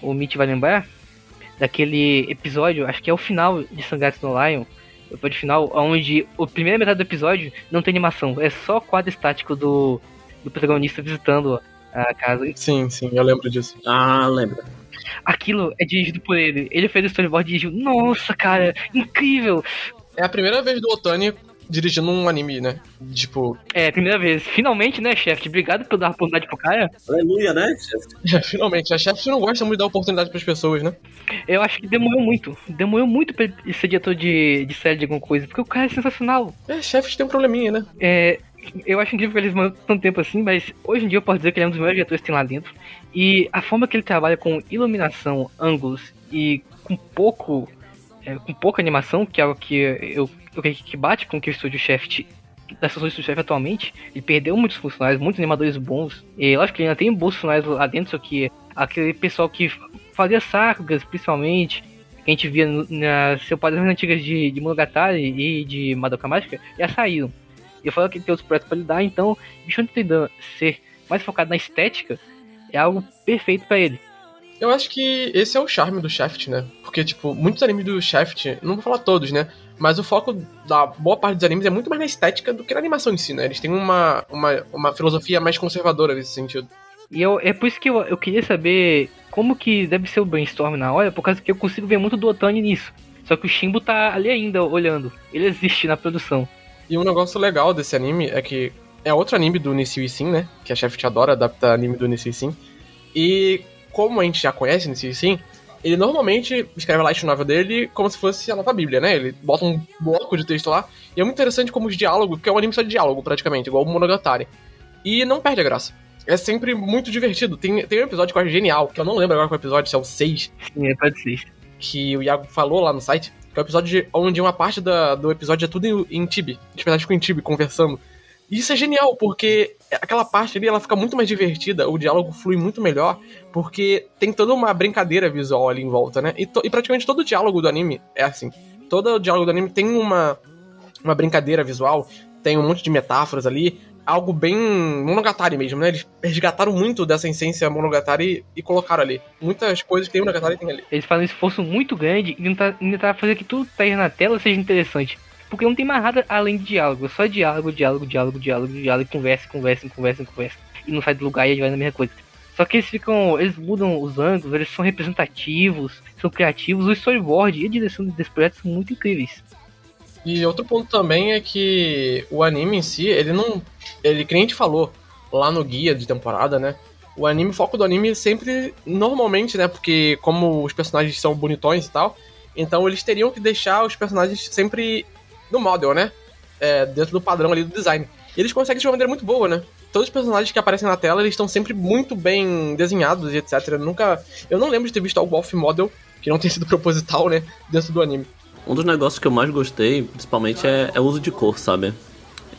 o Mitch vai lembrar daquele episódio, acho que é o final de Sangatsu no Lion, o episódio final, onde a primeira metade do episódio não tem animação, é só quadro estático do, do protagonista visitando a casa.
Sim, sim, eu lembro disso.
Ah, lembra.
Aquilo é dirigido por ele. Ele fez o storyboard e dirigiu. Nossa, cara, incrível!
É a primeira vez do Otani dirigindo um anime, né? Tipo,
É, primeira vez. Finalmente, né, chefe? Obrigado por dar a oportunidade pro cara.
Aleluia, né?
é, finalmente, a chefe não gosta muito de dar oportunidade pras pessoas, né?
Eu acho que demorou muito. Demorou muito pra ele ser diretor de, de série de alguma coisa, porque o cara é sensacional.
É, chefes tem um probleminha, né?
É, eu acho incrível que eles mandam tanto tempo assim, mas hoje em dia eu posso dizer que ele é um dos melhores diretores que tem lá dentro. E a forma que ele trabalha com iluminação, ângulos e com pouco. É, com pouca animação, que é algo que eu, eu que bate com o que o. Das funções do Estúdio Shaft atualmente, ele perdeu muitos funcionários, muitos animadores bons. E lógico que ele ainda tem bons funcionários lá dentro, só que aquele pessoal que fazia sagas, principalmente, que a gente via nas seu padrões antigas de, de Monogatari e de Madoka Mágica, já saíram. E eu falo que tem outros projetos pra lidar, então, Bichon Tendam ser mais focado na estética é algo perfeito pra ele.
Eu acho que esse é o charme do Shaft, né? Porque, tipo, muitos animes do Shaft, não vou falar todos, né? Mas o foco da boa parte dos animes é muito mais na estética do que na animação em si, né? Eles têm uma, uma, uma filosofia mais conservadora nesse sentido.
E eu, é por isso que eu, eu queria saber como que deve ser o brainstorm na hora, por causa que eu consigo ver muito do Otani nisso. Só que o Shimbo tá ali ainda olhando. Ele existe na produção.
E um negócio legal desse anime é que é outro anime do Nisio Sim, né? Que a Shaft adora adaptar anime do Nisio Sim. E como a gente já conhece Nisio Sim, ele normalmente escreve a light novel dele como se fosse a nova bíblia, né? Ele bota um bloco de texto lá. E é muito interessante como os diálogos, porque é um anime só de diálogo praticamente, igual o Monogatari. E não perde a graça. É sempre muito divertido. Tem, tem um episódio que eu acho genial, que eu não lembro agora qual episódio, se é o 6,
Sim, é pode ser.
que o Iago falou lá no site, que é o episódio de- onde uma parte da- do episódio é tudo em, em Tibi. Os personagens ficam em Tibi conversando. Isso é genial, porque aquela parte ali ela fica muito mais divertida, o diálogo flui muito melhor, porque tem toda uma brincadeira visual ali em volta, né? E, e praticamente todo o diálogo do anime é assim. Todo o diálogo do anime tem uma, uma brincadeira visual, tem um monte de metáforas ali, algo bem monogatari mesmo, né? Eles resgataram muito dessa essência monogatari e colocaram ali. Muitas coisas que tem monogatari tem ali.
Eles fazem um esforço muito grande e tentar, tentar fazer que tudo que tá aí na tela seja interessante. Porque não tem mais nada além de diálogo. Só diálogo, diálogo, diálogo, diálogo, diálogo, conversa, conversa, conversa, conversa. E não sai do lugar e ele vai na mesma coisa. Só que eles ficam. Eles mudam os ângulos, eles são representativos, são criativos. O storyboard e a direção desse projeto são muito incríveis.
E outro ponto também é que o anime em si, ele não. Ele, que a gente falou lá no guia de temporada, né? O anime, o foco do anime sempre, normalmente, né? Porque como os personagens são bonitões e tal, então eles teriam que deixar os personagens sempre no model, né? É, dentro do padrão ali do design. E eles conseguem de uma maneira muito boa, né? todos os personagens que aparecem na tela, eles estão sempre muito bem desenhados e etc. Eu nunca. Eu não lembro de ter visto algo off-model, que não tenha sido proposital, né? Dentro do anime.
Um dos negócios que eu mais gostei, principalmente, é, é o uso de cor, sabe?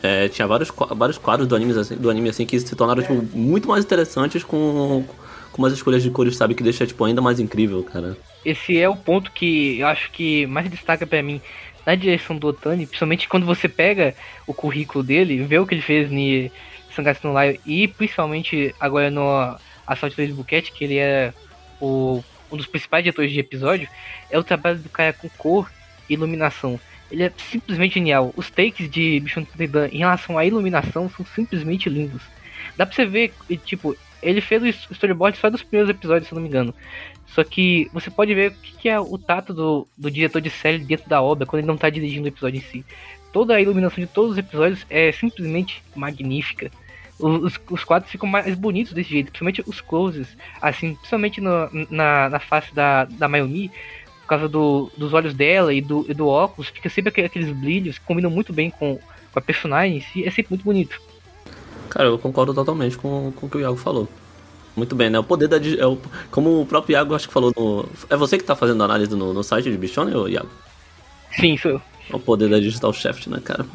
É, tinha vários, vários quadros do anime, assim, do anime assim que se tornaram tipo, muito mais interessantes com, com umas escolhas de cores, sabe? Que deixa tipo, ainda mais incrível, cara.
Esse é o ponto que eu acho que mais destaca pra mim na direção do Otani, principalmente quando você pega o currículo dele, vê o que ele fez em Sangatsu no Lion e principalmente agora no Assault do Buquete, que ele é o, um dos principais diretores de episódio, é o trabalho do cara com cor e iluminação. Ele é simplesmente genial. Os takes de Bichon Tendan em relação à iluminação são simplesmente lindos. Dá pra você ver, tipo, ele fez o storyboard só dos primeiros episódios, se não me engano. Só que você pode ver o que, é o tato do, do diretor de série dentro da obra quando ele não tá dirigindo o episódio em si. Toda a iluminação de todos os episódios é simplesmente magnífica. Os, os- os quadros ficam mais bonitos desse jeito, principalmente os closes, assim, principalmente no- na, na face da, da Mayumi, por causa do, dos olhos dela e do, e do óculos, fica sempre aquele- aqueles brilhos que combinam muito bem com, com a personagem em si, é sempre muito bonito.
Cara, eu concordo totalmente com, com o que o Iago falou. Muito bem, né? O poder da. É o, como o próprio Iago acho que falou no. É você que tá fazendo análise no, no site de Bichone, ô Iago?
Sim, sou eu.
É o poder da Digital Shaft, né, cara?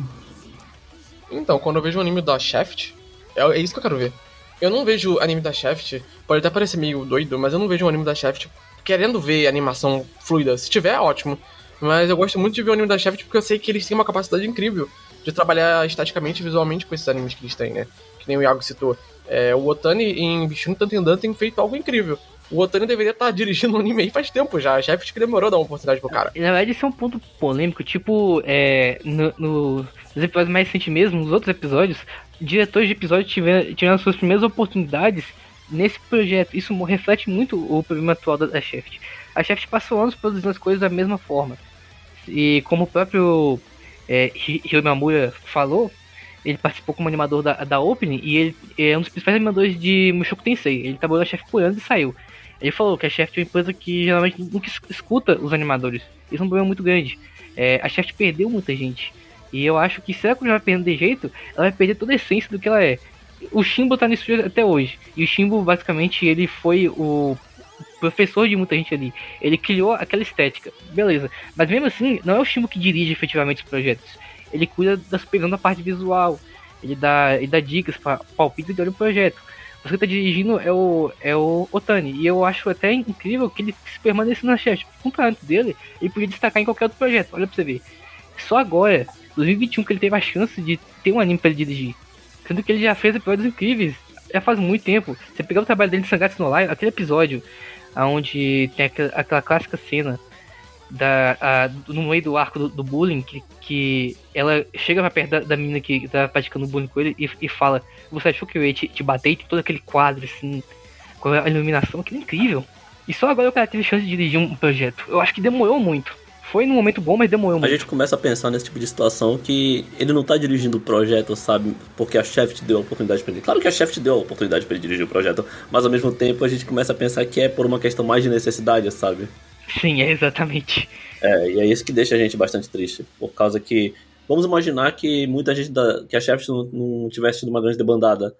Então, quando eu vejo um anime da Shaft, é, é isso que eu quero ver. Eu não vejo anime da Shaft, pode até parecer meio doido, mas eu não vejo um anime da Shaft querendo ver animação fluida. Se tiver, ótimo. Mas eu gosto muito de ver o anime da Shaft porque eu sei que eles têm uma capacidade incrível de trabalhar estaticamente e visualmente com esses animes que eles têm, né? Que nem o Iago citou. É, o Otani em Bichun Tantendan tem feito algo incrível. O Otani deveria estar dirigindo um anime aí faz tempo já. A Shaft que demorou a dar uma oportunidade pro cara.
Na verdade, esse é um ponto polêmico. Tipo, é, no, no- nos episódios mais recentes mesmo, nos outros episódios, diretores de episódios tiveram, tiveram suas primeiras oportunidades nesse projeto. Isso reflete muito o problema atual da, da. A Shaft passou anos produzindo as coisas da mesma forma. E como o próprio é, Hi- Hiro falou, ele participou como animador da, da Opening e ele é um dos principais animadores de Mushoku Tensei. Ele trabalhou na Shaft por anos e saiu. Ele falou que a Shaft é uma empresa que geralmente nunca es- escuta os animadores. Isso é um problema muito grande. É, a Shaft perdeu muita gente. E eu acho que se ela continuar perdendo de jeito, ela vai perder toda a essência do que ela é. O Shimbo tá estúdio até hoje. E o Shimbo, basicamente, ele foi o professor de muita gente ali. Ele criou aquela estética. Beleza. Mas mesmo assim, não é o Shimbo que dirige efetivamente os projetos. Ele cuida das pegando a parte visual. Ele dá, ele dá dicas para palpite de olho o projeto. Você que tá dirigindo é o, é o Otani. E eu acho até incrível que ele permaneceu na Shaft. Com talento dele, ele podia destacar em qualquer outro projeto. Olha pra você ver. Só agora, 2021, que ele teve a chance de ter um anime pra ele dirigir. Sendo que ele já fez episódios incríveis. Já faz muito tempo. Você pegar o trabalho dele de Sangatsu no Lion, aquele episódio onde tem aquela, aquela clássica cena da, a, no meio do arco do, do bullying, que, que ela chega pra perto da, da menina que tá praticando bullying com ele e, e fala: Você achou que eu ia te, te bater? E tem todo aquele quadro assim, com a iluminação, que é incrível. E só agora o cara teve chance de dirigir um projeto. Eu acho que demorou muito. Foi num momento bom, mas demorou
A
muito.
gente começa a pensar nesse tipo de situação que ele não tá dirigindo o projeto, sabe? Porque a Shaft deu a oportunidade pra ele. Claro que a Shaft deu a oportunidade pra ele dirigir o projeto, mas ao mesmo tempo a gente começa a pensar que é por uma questão mais de necessidade, sabe?
Sim, é exatamente.
É, e é isso que deixa a gente bastante triste. Por causa que. Vamos imaginar que muita gente da. que a Shaft não, não tivesse tido uma grande debandada.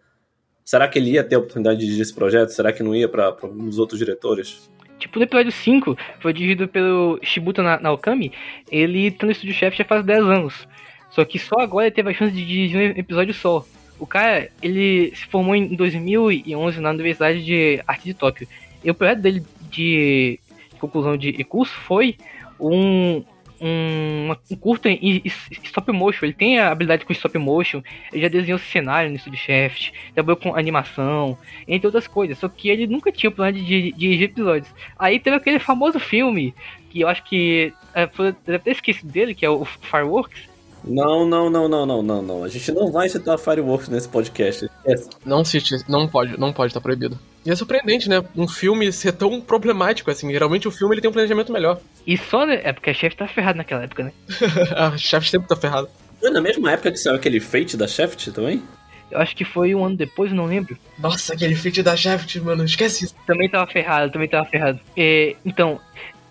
Será que ele ia ter a oportunidade de dirigir esse projeto? Será que não ia pra, pra alguns outros diretores?
Tipo, no episódio 5, foi dirigido pelo Shibuta Na- Naokami, ele tá no estúdio chefe já faz 10 anos. Só que só agora ele teve a chance de dirigir um episódio só. O cara, ele se formou em 2011 na Universidade de Arte de Tóquio. E o projeto dele de conclusão de curso foi um, um, um curta em stop motion. Ele tem a habilidade com stop motion, ele já desenhou cenário no estúdio Shaft, trabalhou com animação, entre outras coisas. Só que ele nunca tinha o plano de di- dirigir episódios. Aí teve aquele famoso filme, que eu acho que. É, deve ter esquecido dele, que é o Fireworks.
Não, não, não, não, não, não, não. A gente não vai citar Fireworks nesse podcast. Esquece.
Não cite, não pode, não pode, tá proibido. E é surpreendente, né? Um filme ser tão problemático assim. Geralmente o filme ele tem um planejamento melhor.
E só. né, É porque a chefe tá ferrado naquela época, né?
a chefe sempre tá ferrada.
Foi na mesma época que saiu aquele Fate da Shaft também?
Eu acho que foi um ano depois, não lembro.
Nossa, aquele feat da Shaft, mano, esquece isso.
Também tava ferrado, também tava ferrado. É, então,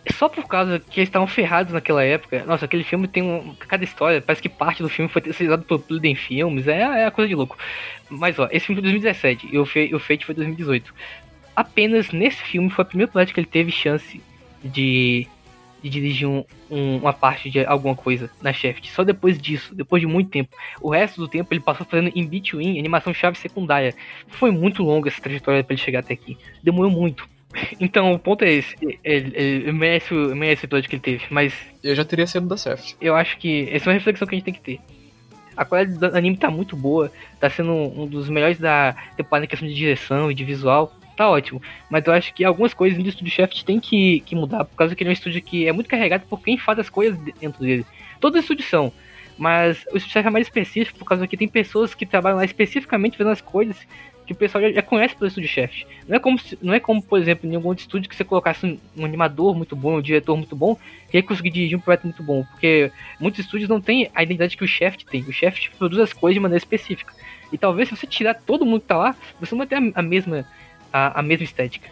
só por causa que eles estavam ferrados naquela época. Nossa, aquele filme tem um. Cada história, parece que parte do filme foi terceirizado pelo Pliden Filmes. É, é a coisa de louco. Mas ó, esse filme foi 2017 e o, Fate foi 2018. Apenas nesse filme foi a primeira parte que ele teve chance de, de dirigir um, um, uma parte de alguma coisa na Shaft. Só depois disso, depois de muito tempo. O resto do tempo ele passou fazendo in between animação chave secundária. Foi muito longa essa trajetória para ele chegar até aqui. Demorou muito. Então, o ponto é esse. Ele, ele merece, o- merece o episódio que ele teve, mas
Eu já teria sido da Shaft.
eu acho que essa é uma reflexão que a gente tem que ter. A qualidade do anime tá muito boa, tá sendo um dos melhores da temporada em questão de direção e de visual, tá ótimo. Mas eu acho que algumas coisas do Estúdio Shaft tem que, que mudar, por causa que ele é um estúdio que é muito carregado por quem faz as coisas dentro dele. Todos os estúdios são, mas o Shaft é mais específico, por causa que tem pessoas que trabalham lá especificamente fazendo as coisas que o pessoal já, já conhece pelo Estúdio Shaft. Não é como, não é como, por exemplo, em algum estúdio que você colocasse um, um animador muito bom, um diretor muito bom, que ia conseguir dirigir um projeto muito bom, porque muitos estúdios não têm a identidade que o Shaft tem. O Shaft produz as coisas de maneira específica. E talvez se você tirar todo mundo que tá lá, você não vai ter a, a mesma a, a mesma estética.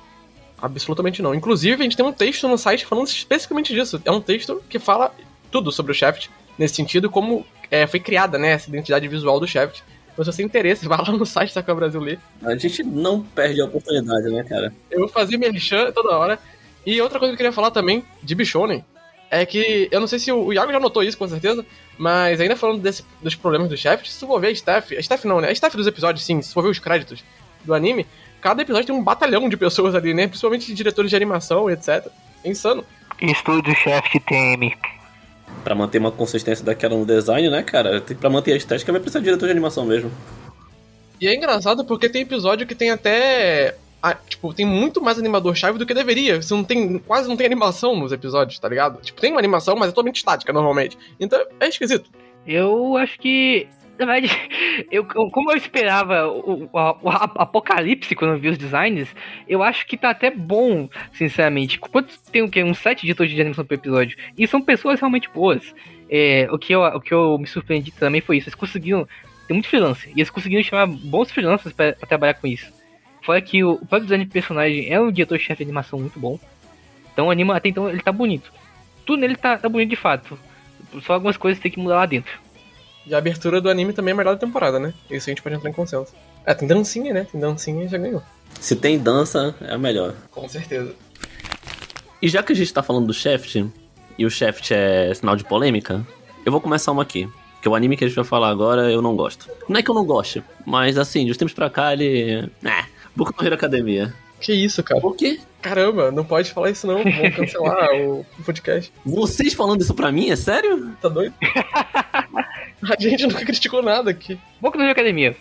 Absolutamente não. Inclusive, a gente tem um texto no site falando especificamente disso. É um texto que fala tudo sobre o Shaft, nesse sentido, como é, foi criada né, essa identidade visual do Shaft. Então, se você tem interesse, vai lá no site da Câmara Brasil ler.
A gente não perde a oportunidade, né, cara?
Eu vou fazer merchan toda hora. E outra coisa que eu queria falar também, de Bichonen, é que, eu não sei se o, Iago já notou isso, com certeza, mas ainda falando desse- dos problemas do Shaft, se tu for ver a staff, a staff não, né? A staff dos episódios, sim, se tu for ver os créditos do anime, cada episódio tem um batalhão de pessoas ali, né? Principalmente de diretores de animação e etc. É insano.
Estúdio Shaft TM.
Pra manter uma consistência daquela no design, né, cara? Pra manter a estética vai precisar de diretor de animação mesmo.
E é engraçado porque tem episódio que tem até. ah, tipo, tem muito mais animador-chave do que deveria. Você não tem. Quase não tem animação nos episódios, tá ligado? Tipo, tem uma animação, mas é totalmente estática normalmente. Então é esquisito.
Eu acho que. Na verdade, eu, como eu esperava o, o- o apocalipse quando eu vi os designs, eu acho que tá até bom, sinceramente. Quanto tem o quê? Uns sete editores de animação por episódio. E são pessoas realmente boas. É, o, que eu, o que eu me surpreendi também foi isso. Eles conseguiram. Tem muito freelancer. E eles conseguiram chamar bons freelancers pra, pra trabalhar com isso. Fora que o, o próprio design de personagem é um diretor-chefe de animação muito bom. Então anima, até então ele tá bonito. Tudo nele tá, tá bonito de fato. Só algumas coisas tem que mudar lá dentro.
E a abertura do anime também é a melhor da temporada, né? Isso a gente pode entrar em consenso. É, tem dancinha, né? Tem dancinha e já ganhou.
Se tem dança, é a melhor.
Com certeza.
E já que a gente tá falando do Shaft, e o Shaft é sinal de polêmica, eu vou começar uma aqui. Que o anime que a gente vai falar agora eu não gosto. Não é que eu não goste, mas assim, de uns tempos pra cá ele. É. Boku no Hero Academia.
Que isso, cara?
Por quê?
Caramba, não pode falar isso não. Vamos cancelar o podcast.
Vocês falando isso pra mim? É sério?
Tá doido? A gente nunca criticou nada aqui.
Boku no Hero Academia.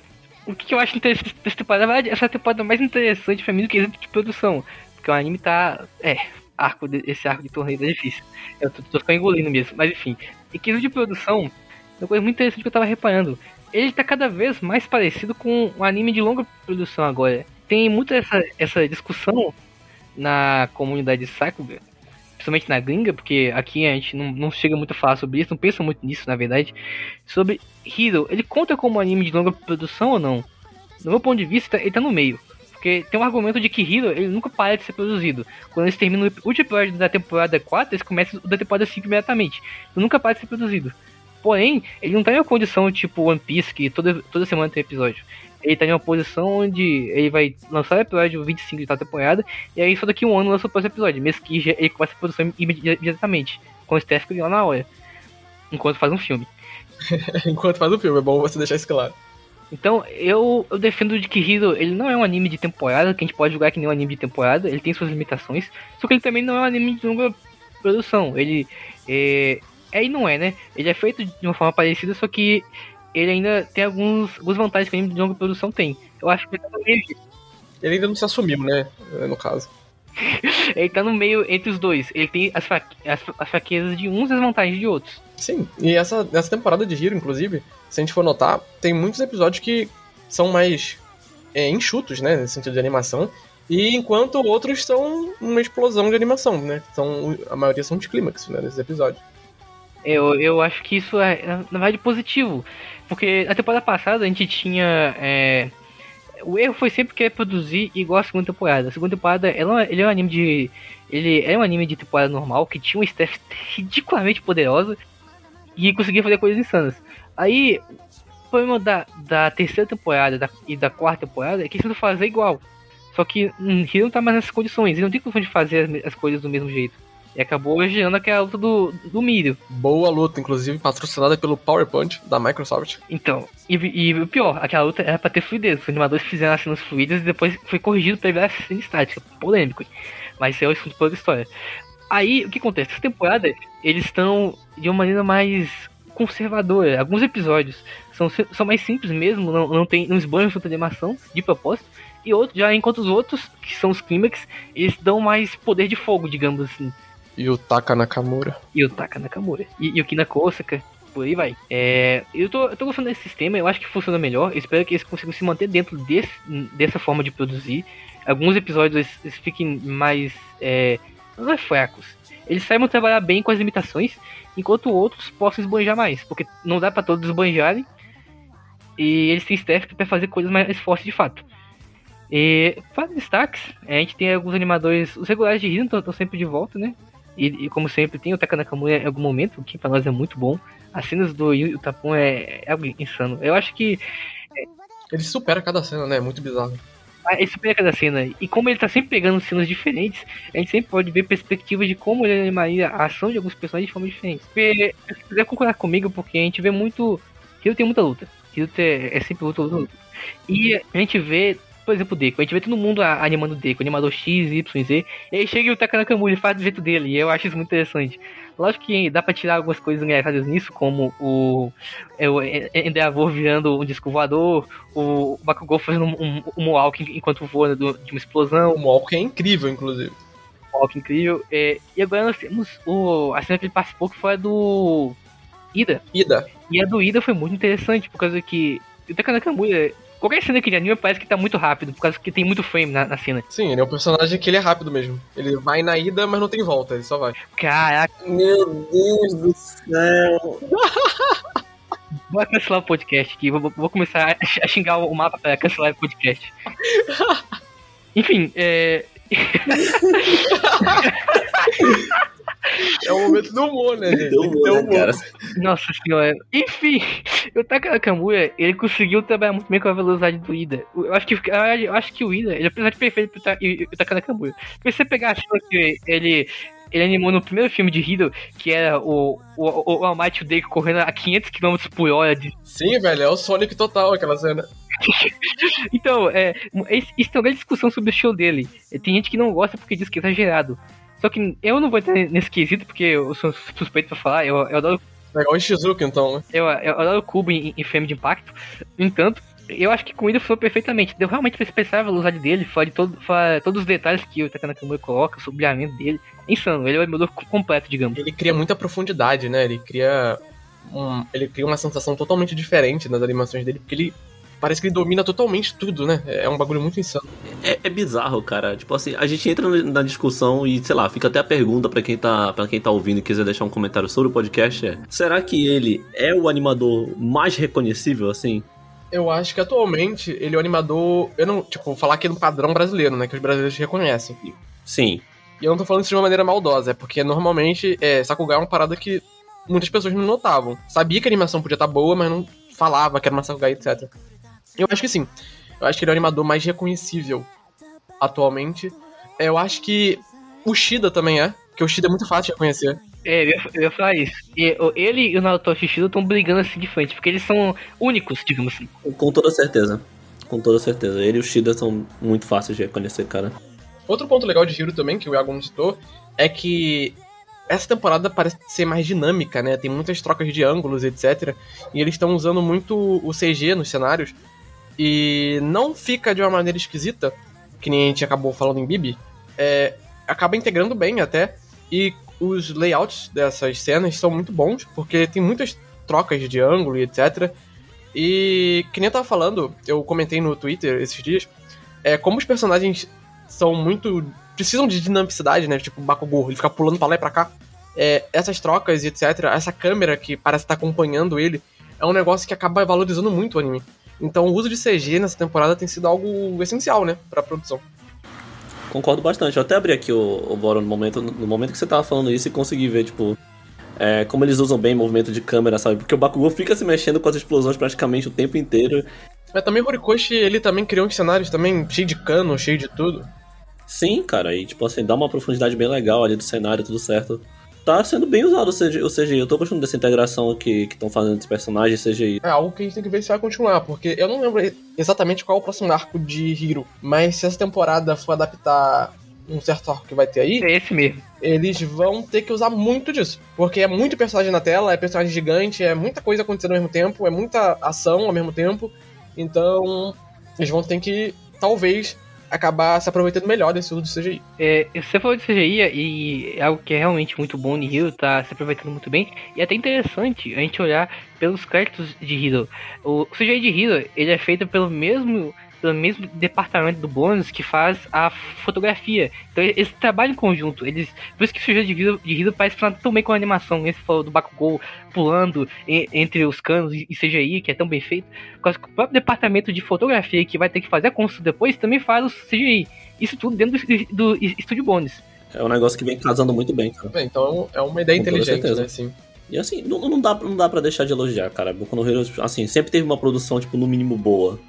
O que, que eu acho interessante dessa temporada? Na verdade, essa é temporada mais interessante pra mim do que quesito de produção. Porque o anime tá. É, arco de- esse arco de torneio tá difícil. Eu tô, tô ficando engolindo mesmo. Mas enfim, em quesito de produção, uma coisa muito interessante que eu tava reparando. Ele tá cada vez mais parecido com um anime de longa produção agora. Tem muita essa, essa discussão na comunidade Sakuga, principalmente na gringa, porque aqui a gente não, não chega muito a falar sobre isso, não pensa muito nisso, na verdade. Sobre Hero, ele conta como anime de longa produção ou não? No meu ponto de vista, ele tá no meio. Porque tem um argumento de que Hero, ele nunca para de ser produzido. Quando eles terminam o último episódio da temporada 4, eles começam o da temporada 5 imediatamente. Então nunca para de ser produzido. Porém, ele não tá em uma condição tipo One Piece, que toda, toda semana tem episódio. Ele tá em uma posição onde ele vai lançar o episódio 25 de tal temporada, e aí só daqui a um ano lança o próximo episódio, mesmo que já- ele comece a produção imedi- imediatamente, com o Steph lá na hora. Enquanto faz um filme.
Enquanto faz o filme, é bom você deixar isso claro.
Então, eu, eu defendo de que Hero, ele não é um anime de temporada, que a gente pode julgar que nem um anime de temporada, ele tem suas limitações, só que ele também não é um anime de longa produção, ele é, é e não é, né? Ele é feito de uma forma parecida, só que ele ainda tem alguns, algumas vantagens que o anime de longa produção tem. Eu acho que ele tá no meio,
Ele ainda não se assumiu, né? No caso.
ele tá no meio entre os dois, ele tem as, fraque- as, as fraquezas de uns e as vantagens de outros.
Sim, e essa, nessa temporada de Hero, inclusive, se a gente for notar, tem muitos episódios que são mais é, enxutos, né? Nesse sentido de animação. E enquanto outros são uma explosão de animação, né? São, a maioria são de clímax, né? Nesses episódios.
Eu, eu acho que isso é, na verdade, positivo. Porque na temporada passada a gente tinha é, o erro foi sempre querer produzir igual a segunda temporada. A segunda temporada, ela, ele é um anime de. Ele é um anime de temporada normal, que tinha uma staff ridiculamente poderosa e conseguia fazer coisas insanas. Aí, o problema da, da terceira temporada da, e da quarta temporada é que eles tentam fazer igual. Só que hum, ele não tá mais nessas condições, ele não tem condição de fazer as, as coisas do mesmo jeito. E acabou gerando aquela luta do, do milho.
Boa luta, inclusive patrocinada pelo PowerPoint da Microsoft.
Então, e, e o pior, aquela luta era pra ter fluidez. Os animadores fizeram as cenas fluidas e depois foi corrigido pra virar cena estática. Polêmico. hein? Mas isso é o assunto para outra história. Aí, o que acontece? Essa temporada, eles estão de uma maneira mais conservadora. Alguns episódios são, são mais simples mesmo, não, não, tem, não esbanjam tanta animação, de propósito. E outro, já enquanto os outros, que são os clímax, eles dão mais poder de fogo, digamos assim
E o Taka Nakamura.
e o Taka Nakamura. E, e o Kina Kosaka, por aí vai. É, eu, tô, eu tô gostando desse sistema, eu acho que funciona melhor. Eu espero que eles consigam se manter dentro desse, dessa forma de produzir. Alguns episódios eles, eles fiquem mais. É, não é fracos. Eles saibam trabalhar bem com as limitações, enquanto outros possam esbanjar mais. Porque não dá pra todos esbanjarem. E eles têm staff pra fazer coisas mais fortes de fato. E para destaques, a gente tem alguns animadores, os regulares de Rino estão sempre de volta, né? E, e como sempre, tem o Taka Nakamura em algum momento, que pra nós é muito bom. As cenas do Yu Tapon é, é algo insano. Eu acho que
Ele supera cada cena, né? É muito bizarro.
ah, ele supera cada cena. E como ele tá sempre pegando cenas diferentes, a gente sempre pode ver perspectivas de como ele animaria a ação de alguns personagens de forma diferente. Se quiser concordar comigo, porque a gente vê muito. Hiro tem muita luta. Hiro é, é sempre luta, luta, luta. E a gente vê, por exemplo, o Deco. A gente vê todo mundo animando o Deco, animador X, Y, Z. E aí chega o Taka Nakamura e faz do jeito dele. E eu acho isso muito interessante. Lógico que dá pra tirar algumas coisas engraçadas nisso, como o, é, o é, Endeavor virando um disco voador, o Bakugou fazendo um, um, um enquanto voa de uma explosão,
O Walk é incrível, inclusive.
Mohawk incrível. É, e agora nós temos o, a cena que ele participou que foi a do Ida.
Ida.
E a do Ida foi muito interessante, por causa que o Taka Nakamura, qualquer cena que ele anima parece que tá muito rápido, por causa que tem muito frame na, na cena.
Sim, ele é um personagem que ele é rápido mesmo. Ele vai na ida, mas não tem volta, ele só vai.
Caraca,
Meu Deus do céu.
vou cancelar o podcast aqui, vou, vou começar a a xingar o mapa pra cancelar o podcast. Enfim, é,
É o momento do humor, né, gente? Ter
bom, né,
humor.
cara?
Nossa senhora. Enfim, o Taka Nakamura, ele conseguiu trabalhar muito bem com a velocidade do Ida. Eu acho que, eu acho que o Ida, ele é o personagem perfeito pro Ta- o se você pegar a cena que ele, ele animou no primeiro filme de Hiro, que era o, o, o All Might Deku correndo a 500 km por hora. de-
Sim, velho, é o Sonic total aquela cena.
Então, é, isso isso tem uma grande discussão sobre o show dele. Tem gente que não gosta porque diz que é exagerado. Só que eu não vou entrar nesse quesito, porque eu sou suspeito pra falar, eu, eu adoro
É igual o Shizuka, então, né?
Eu, eu adoro o cubo em, em frame de impacto. No entanto, eu acho que com ele foi perfeitamente. Deu realmente pra expressar a velocidade dele, fora de todo, fora todos os detalhes que o Taka Nakamura coloca, o brilhamento dele. É insano, ele é o emulador completo, digamos.
Ele cria muita profundidade, né? Ele cria. Um, ele cria uma sensação totalmente diferente nas animações dele, porque ele. Parece que ele domina totalmente tudo, né? É um bagulho muito insano.
É, é bizarro, cara. Tipo assim, a gente entra na discussão e, sei lá, fica até a pergunta pra quem tá, para quem tá ouvindo e quiser deixar um comentário sobre o podcast é: será que ele é o animador mais reconhecível assim?
Eu acho que atualmente ele é o animador. Eu não, tipo, vou falar aqui no padrão brasileiro, né? Que os brasileiros reconhecem.
Sim.
E eu não tô falando isso de uma maneira maldosa, é porque normalmente é, Sakuga é uma parada que muitas pessoas não notavam. Sabia que a animação podia estar boa, mas não falava que era uma Sakuga, etc. Eu acho que sim. Eu acho que ele é o animador mais reconhecível atualmente. É, Eu acho que o Shida também é, porque o Shida é muito fácil de reconhecer.
É, eu falar isso. Ele e o Naruto Shishido estão brigando assim de frente, porque eles são únicos, digamos assim.
Com toda certeza. Com toda certeza. Ele e o Shida são muito fáceis de reconhecer, cara.
Outro ponto legal de Hiro também, que o Iago não citou, é que essa temporada parece ser mais dinâmica, né? Tem muitas trocas de ângulos, etc. E eles estão usando muito o CG nos cenários. E não fica de uma maneira esquisita, que nem a gente acabou falando em Bibi. É, acaba integrando bem até. E os layouts dessas cenas são muito bons, porque tem muitas trocas de ângulo e etc. E que nem eu tava falando, eu comentei no Twitter esses dias, é como os personagens são muito. precisam de dinamicidade, né? Tipo o Bakugou, ele fica pulando pra lá e pra cá. É, essas trocas e etc., essa câmera que parece estar acompanhando ele, é um negócio que acaba valorizando muito o anime. Então o uso de CG nessa temporada tem sido algo essencial, né, pra produção.
Concordo bastante. Eu até abri aqui o, o Boro no momento, no momento que você tava falando isso e consegui ver, tipo, é, como eles usam bem movimento de câmera, sabe? Porque o Bakugou fica se mexendo com as explosões praticamente o tempo inteiro.
Mas também o Horikoshi, ele também criou uns cenários também cheio de cano, cheio de tudo.
Sim, cara, e tipo assim, dá uma profundidade bem legal ali do cenário, tudo certo. Tá sendo bem usado o CGI, o CGI. eu tô gostando dessa integração que estão fazendo dos personagens CGI.
É algo que a gente tem que ver se vai continuar, porque eu não lembro exatamente qual é o próximo arco de Hiro, mas se essa temporada for adaptar um certo arco que vai ter aí,
É esse mesmo.
eles vão ter que usar muito disso. Porque é muito personagem na tela, é personagem gigante, é muita coisa acontecendo ao mesmo tempo, é muita ação ao mesmo tempo. Então, eles vão ter que, talvez, acabar se aproveitando melhor desse uso do CGI.
É, você falou de CGI e é algo que é realmente muito bom em Hero, tá se aproveitando muito bem. E é até interessante a gente olhar pelos créditos de Hero. O CGI de Hero, ele é feito pelo mesmo pelo mesmo departamento do bônus que faz a fotografia. Então eles trabalham em conjunto. Eles, por isso que o CGI de Hero parece falar tão bem com a animação. Esse falou do Bakugou pulando e- entre os canos e CGI, que é tão bem feito. Por o próprio departamento de fotografia que vai ter que fazer a construção depois também faz o CGI. Isso tudo dentro do, do estúdio bônus.
É um negócio que vem casando muito bem, cara.
Bem, Então, é uma ideia
Com
inteligente, né? Sim.
E assim, não, não dá, não dá pra deixar de elogiar, cara. Boku no Hero, assim, sempre teve uma produção, tipo, no mínimo boa.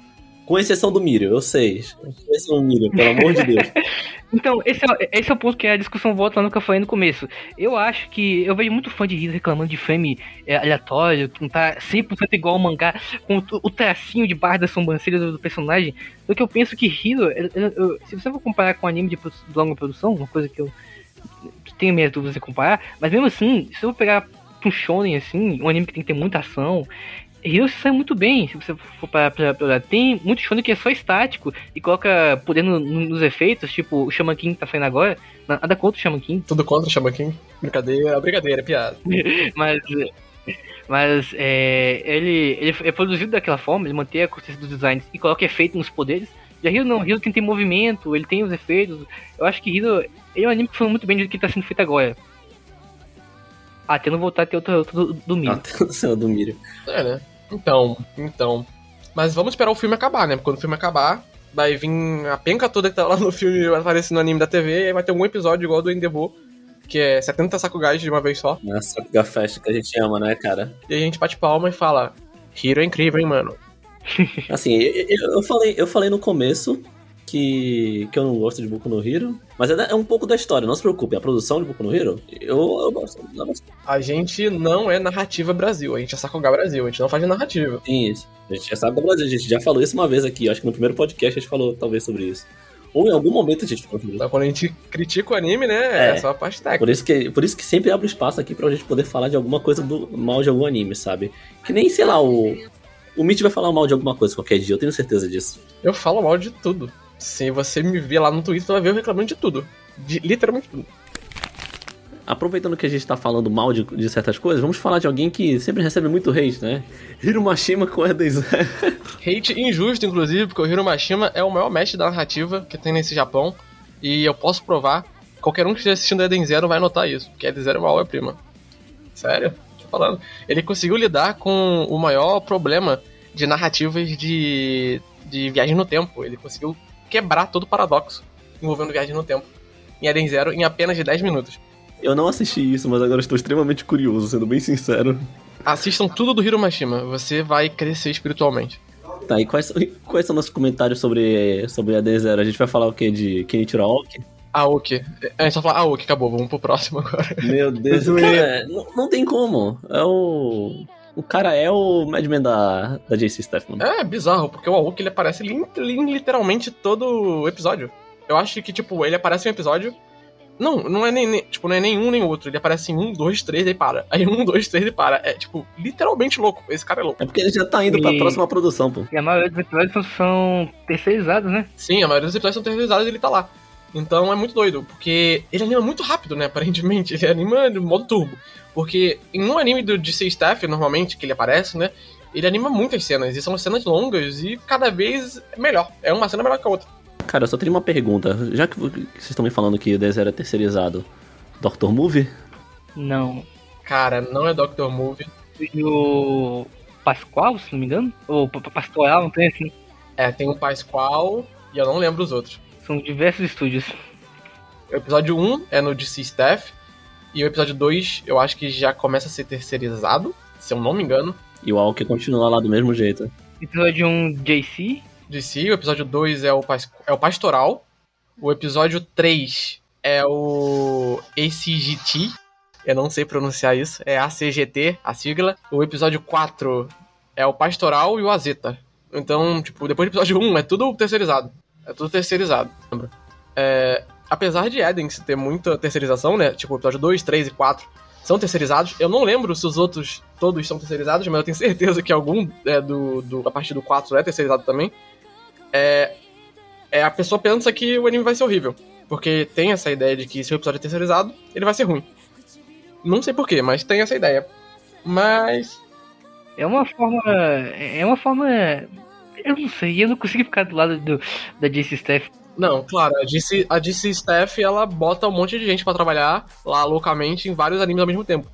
Com exceção do Mirio, eu sei. Com exceção do Mirio, pelo amor de Deus.
Então, esse é, esse é o ponto que a discussão volta lá no que eu falei no começo. Eu acho que. Eu vejo muito fã de Hero reclamando de frame é, aleatório, que não tá 100% igual ao mangá, com o, o tracinho de barra da sobrancelha do, do personagem. Do que eu penso que ele- ele- eu- se você for comparar com anime de, de longa produção, uma coisa que eu tenho minhas dúvidas em comparar, mas mesmo assim, se eu pegar um shonen assim, um anime que tem que ter muita ação. Hero se sai muito bem, se você for para pra, pra olhar. Tem muito shonen que é só estático e coloca poder no- no- nos efeitos, tipo o Shaman King que tá saindo agora. Nada contra o Shaman King,
Tudo contra o Shaman King. Brincadeira, brincadeira, piada.
mas. Mas é, ele, ele é produzido daquela forma, ele mantém a consistência dos designs e coloca efeito nos poderes. Já Hero não, Hero tem, tem movimento, ele tem os efeitos. Eu acho que Hero ele é um anime que funciona muito bem do que tá sendo feito agora. Até não voltar a ter outro, outro do, do Miro.
Atenção do Mirio.
É, né? Então, então. Mas vamos esperar o filme acabar, né? Porque quando o filme acabar, vai vir a penca toda que tá lá no filme aparecendo no anime da TV, e aí vai ter algum episódio igual do Endeavor, que é 70 Sakugais de uma vez só.
Essa Sakuga Fest que a gente ama, né, cara?
E a gente bate palma e fala: Hero é incrível, hein, mano?
Assim, eu- eu falei, eu falei no começo que, que eu não gosto de Boku no Hero, mas é, é um pouco da história, não se preocupe. A produção de Boku no Hero, eu, eu gosto. Eu gosto.
A gente não é narrativa Brasil, a gente é Sakuga Brasil, a gente não faz narrativa.
Sim, isso. A gente sabe do Brasil, a gente já falou isso uma vez aqui. Acho que no primeiro podcast a gente falou talvez sobre isso. Ou em algum momento a gente falou sobre isso.
Então quando a gente critica o anime, né? É,
É.
só a parte técnica.
Por isso, que, por isso que sempre abre espaço aqui pra gente poder falar de alguma coisa do mal de algum anime, sabe? Que nem, sei lá, o. O Mitch vai falar mal de alguma coisa qualquer dia, eu tenho certeza disso.
Eu falo mal de tudo. Se você me ver lá no Twitter, você vai ver eu reclamando de tudo. De literalmente tudo.
Aproveitando que a gente tá falando mal de, de certas coisas, vamos falar de alguém que sempre recebe muito hate, né? Hiro Mashima com Eden Zero.
Hate injusto, inclusive, porque o Hiro Mashima é o maior mestre da narrativa que tem nesse Japão. E eu posso provar, qualquer um que esteja assistindo Eden Zero vai notar isso, porque Eden Zero é uma obra-prima. Sério, tô falando. Ele conseguiu lidar com o maior problema de narrativas de, de viagem no tempo. Ele conseguiu quebrar todo o paradoxo envolvendo viagem no tempo. Em Eden Zero, em apenas de 10 minutos.
Eu não assisti isso, mas agora estou extremamente curioso, sendo bem sincero.
Assistam tudo do Hiro Mashima, você vai crescer espiritualmente.
Tá, e quais, quais são nossos comentários sobre, sobre Eden Zero? A gente vai falar o quê? De Kenichiro Aoki?
Aoki. A gente só fala Aoki, acabou, vamos pro próximo agora.
Meu Deus, cara, não, não tem como. É o. O cara é o Madman da, da JC Steffman.
É bizarro, porque o Aoki ele aparece li- li- literalmente todo episódio. Eu acho que, tipo, ele aparece em um episódio. Não, não é nem, nem- tipo, não é nenhum nem outro. Ele aparece em um, dois, três e para. Aí um, dois, três e para. É, tipo, literalmente louco. Esse cara é louco.
É porque ele já tá indo pra
E-
próxima produção, pô.
E a maioria dos episódios são, são terceirizados, né?
Sim, a maioria dos episódios são terceirizados e ele tá lá. Então é muito doido, porque ele anima muito rápido, né? Aparentemente. Ele anima no modo turbo. Porque em um anime do DC Staff, normalmente, que ele aparece, né? Ele anima muitas cenas. E são cenas longas e cada vez melhor. É uma cena melhor que a outra.
Cara, eu só tenho uma pergunta. Já que vocês estão me falando que o é terceirizado, Doctor Movie?
Não.
Cara, não é Doctor Movie.
E o Pascoal, se não me engano. Ou Pa- Pa- Pastoral, não tem assim.
É, tem o Pascoal e eu não lembro os outros.
São diversos estúdios.
O episódio 1 é no DC Staff. E o episódio 2 eu acho que já começa a ser terceirizado, se eu não me engano.
E o Alck continua lá do mesmo jeito.
Episódio 1, JC.
DC. O episódio 2 é o, é o Pastoral. O episódio 3 é o ACGT. Eu não sei pronunciar isso. É ACGT, a sigla. O episódio 4 é o Pastoral e o Azeta. Então, tipo, depois do episódio 1 é tudo terceirizado. É tudo terceirizado, lembra? É, apesar de Edens ter muita terceirização, né? Tipo, episódio 2, 3 e 4 são terceirizados. Eu não lembro se os outros todos são terceirizados, mas eu tenho certeza que algum é, do, do, a partir do 4 é terceirizado também. É, é, a pessoa pensa que o anime vai ser horrível. Porque tem essa ideia de que se o episódio é terceirizado, ele vai ser ruim. Não sei porquê, mas tem essa ideia. Mas.
É uma forma. É uma forma. Eu não sei, eu não consigo ficar do lado do, da JC Staff.
Não, claro, a DC, a DC Staff ela bota um monte de gente pra trabalhar lá loucamente em vários animes ao mesmo tempo.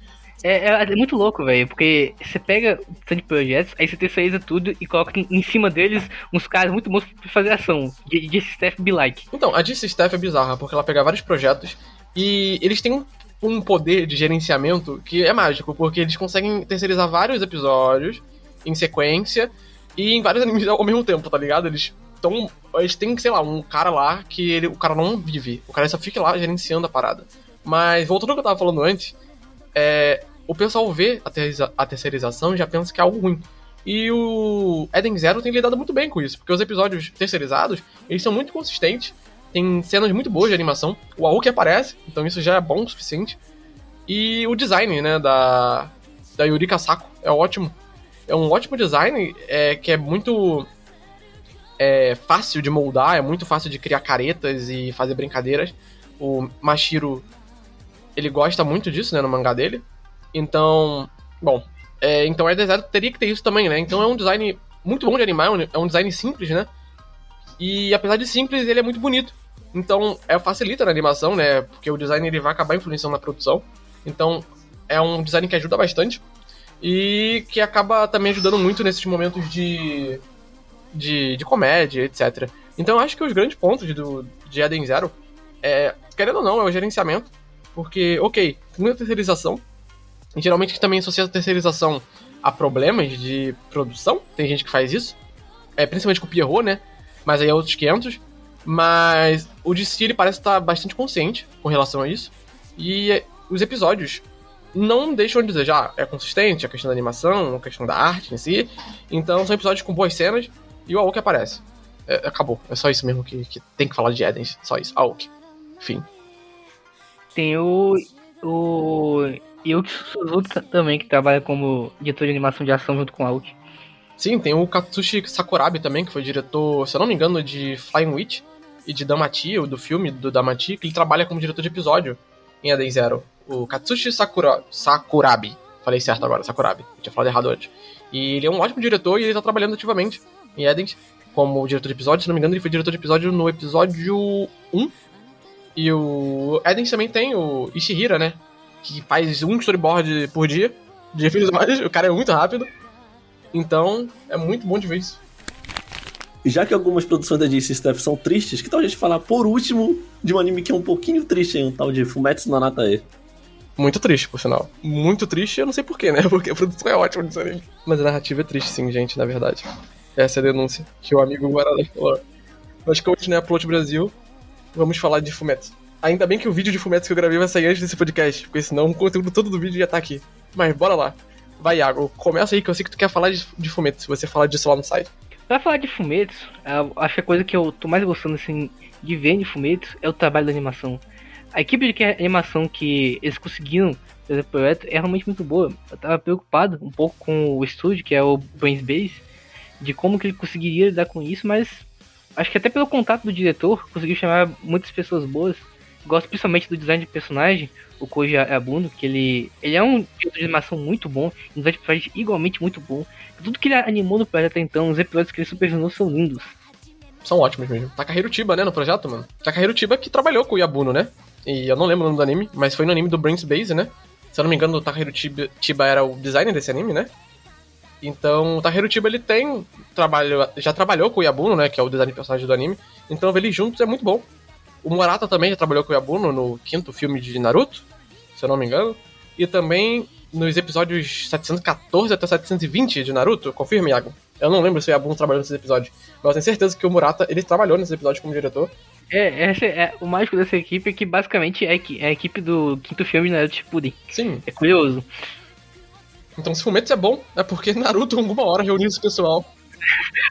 É, é- é muito louco, velho, porque você pega um tanto de projetos, aí você terceiriza tudo e coloca em, em cima deles uns caras muito bons pra fazer ação. De staff be like.
Então, a DC Staff é bizarra, porque ela pega vários projetos e eles têm um, um poder de gerenciamento que é mágico, porque eles conseguem terceirizar vários episódios em sequência e em vários animes ao mesmo tempo, tá ligado? Eles estão. Eles têm, sei lá, um cara lá que ele, o cara não vive. O cara só fica lá gerenciando a parada. Mas, voltando ao que eu tava falando antes, é, o pessoal vê a, terceiriza- a terceirização e já pensa que é algo ruim. E o Eden Zero tem lidado muito bem com isso, porque os episódios terceirizados, eles são muito consistentes, tem cenas muito boas de animação, o Aoki aparece, então isso já é bom o suficiente. E o design, né, da, da Yurika Sako é ótimo. É um ótimo design é, que é muito é, fácil de moldar, é muito fácil de criar caretas e fazer brincadeiras. O Mashiro, ele gosta muito disso, né, no mangá dele. Então, bom, é, então Eden Zero teria que ter isso também, né? Então é um design muito bom de animar, é um design simples, né? E apesar de simples, ele é muito bonito. Então, é facilita na animação, né? Porque o design ele vai acabar influenciando na produção. Então, é um design que ajuda bastante e que acaba também ajudando muito nesses momentos de de, de comédia, etc. Então, acho que os grandes pontos do de Eden Zero é, querendo ou não, é o gerenciamento, porque, OK, tem muita terceirização. E geralmente gente também associa a terceirização a problemas de produção. Tem gente que faz isso. É, principalmente com o Pierrot, né? Mas aí é outros 500. Mas o DC ele parece estar bastante consciente com relação a isso. E é, os episódios não deixam de desejar. É consistente a questão da animação, a questão da arte em si. Então são episódios com boas cenas e o Aoki aparece. É, acabou. É só isso mesmo que, que tem que falar de Edens. Só isso. Aoki. Enfim.
Tem o. O. Yuki Suzuki também, que trabalha como diretor de animação de ação junto com o Aoki.
Sim, tem o Katsushi Sakurabe também, que foi diretor, se eu não me engano, de Flying Witch e de Damachi, o do filme do Damachi, que ele trabalha como diretor de episódio em Eden Zero. O Katsushi Sakura, Sakurabe. Falei certo agora, Sakurabe. Eu tinha falado errado antes. E ele é um ótimo diretor e ele tá trabalhando ativamente em Eden como diretor de episódio. Se não me engano, ele foi diretor de episódio no episódio 1. E o Eden também tem o Ishihira, né? Que faz um storyboard por dia de episódios. O cara é muito rápido. Então, é muito bom de ver isso.
Já que algumas produções da DC Staff são tristes, que tal a gente falar por último de um anime que é um pouquinho triste, hein? Um tal de Fumetsu no Natae.
Muito triste, por sinal. Muito triste, eu não sei porquê, né? Porque a produção é ótima desse anime. Mas a narrativa é triste, sim, gente, na verdade. Essa é a denúncia que o amigo Guarani falou. Que hoje, né, Upload Brasil, vamos falar de Fumetsu. Ainda bem que o vídeo de Fumetsu que eu gravei vai sair antes desse podcast, porque senão o conteúdo todo do vídeo já tá aqui. Mas bora lá. Vai, Iago, começa aí que eu sei que tu quer falar de, Fumetsu, se você falar disso lá no site.
Pra falar de Fumetsu, a- acho que a coisa que eu tô mais gostando assim, de ver de Fumetsu é o trabalho da animação. A equipe de animação que eles conseguiram fazer o projeto é realmente muito boa. Eu tava preocupado um pouco com o estúdio, que é o Brains Base, de como que ele conseguiria lidar com isso, mas acho que até pelo contato do diretor, conseguiu chamar muitas pessoas boas. Gosto principalmente do design de personagem, o Koji Abuno, que ele, ele é um diretor de animação muito bom, um design de personagem igualmente muito bom. Tudo que ele animou no projeto até então, os episódios que ele supervisionou são lindos.
São ótimos mesmo. Takahiro Chiba, né, no projeto, mano. Takahiro Chiba que trabalhou com o Yabuno, né? E eu não lembro o nome do anime, mas foi no anime do Brains Base, né? Se eu não me engano, o Chiba, Chiba era o designer desse anime, né? Então, o Takeru Chiba, ele tem trabalho, já trabalhou com o Yabuno, né, que é o design de personagem do anime. Então, ver eles juntos é muito bom. O Murata também já trabalhou com o Yabuno no quinto filme de Naruto, se eu não me engano. E também nos episódios 714 até 720 de Naruto, confirma, Iago. Eu não lembro se o Yabuno trabalhou nesses episódios, mas eu tenho certeza que o Murata, ele trabalhou nesses episódios como diretor.
É, essa é, o mágico dessa equipe é que basicamente é, é a equipe do quinto filme de Naruto Shippuden.
Sim,
É curioso.
então se Fumetsu é bom, é porque Naruto alguma hora reuniu esse pessoal.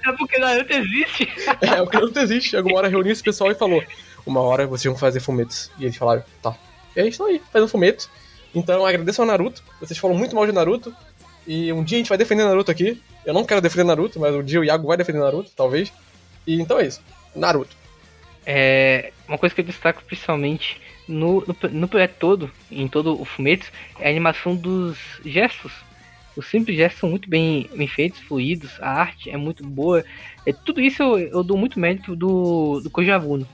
É porque Naruto existe.
É, o Naruto existe. Alguma hora reuniu esse pessoal e falou: Uma hora vocês vão fazer Fumetsu. E eles falaram: Tá. E aí estão aí, fazendo Fumetsu. Então agradeço ao Naruto. Vocês falam muito mal de Naruto. E um dia a gente vai defender Naruto aqui. Eu não quero defender Naruto, mas um dia o Iago vai defender Naruto, talvez. E então é isso. Naruto.
É, uma coisa que eu destaco principalmente no, no, no projeto todo, em todo o Fumetsu, é a animação dos gestos. Os simples gestos são muito bem, bem feitos, fluidos, a arte é muito boa. É, tudo isso eu, eu dou muito mérito do, do Kojabuno,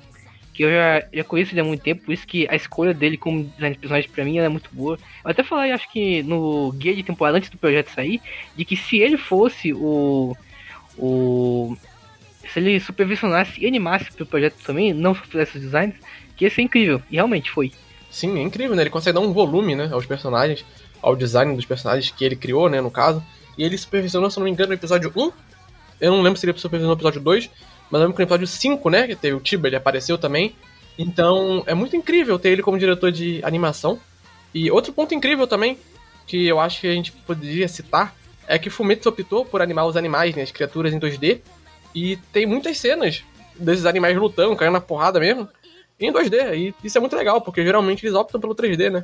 que eu já, já conheço ele há muito tempo, por isso que a escolha dele como design de personagem pra mim é muito boa. Eu até falei, acho que no guia de temporada antes do projeto sair, de que se ele fosse o. o se ele supervisionasse e animasse pro projeto também, não só fizesse os designs, que ia ser incrível. E realmente foi.
Sim, é incrível, né? Ele consegue dar um volume, né, aos personagens, ao design dos personagens que ele criou, né, no caso. E ele supervisionou, se não me engano, no episódio 1. Eu não lembro se ele supervisionou no episódio 2, mas eu lembro que no episódio 5, né, que teve o Tiba, ele apareceu também. Então, é muito incrível ter ele como diretor de animação. E outro ponto incrível também, que eu acho que a gente poderia citar, é que Fumetsu optou por animar os animais, né, as criaturas em 2D. E tem muitas cenas desses animais lutando, caindo na porrada mesmo, em 2D. E isso é muito legal, porque geralmente eles optam pelo 3D, né?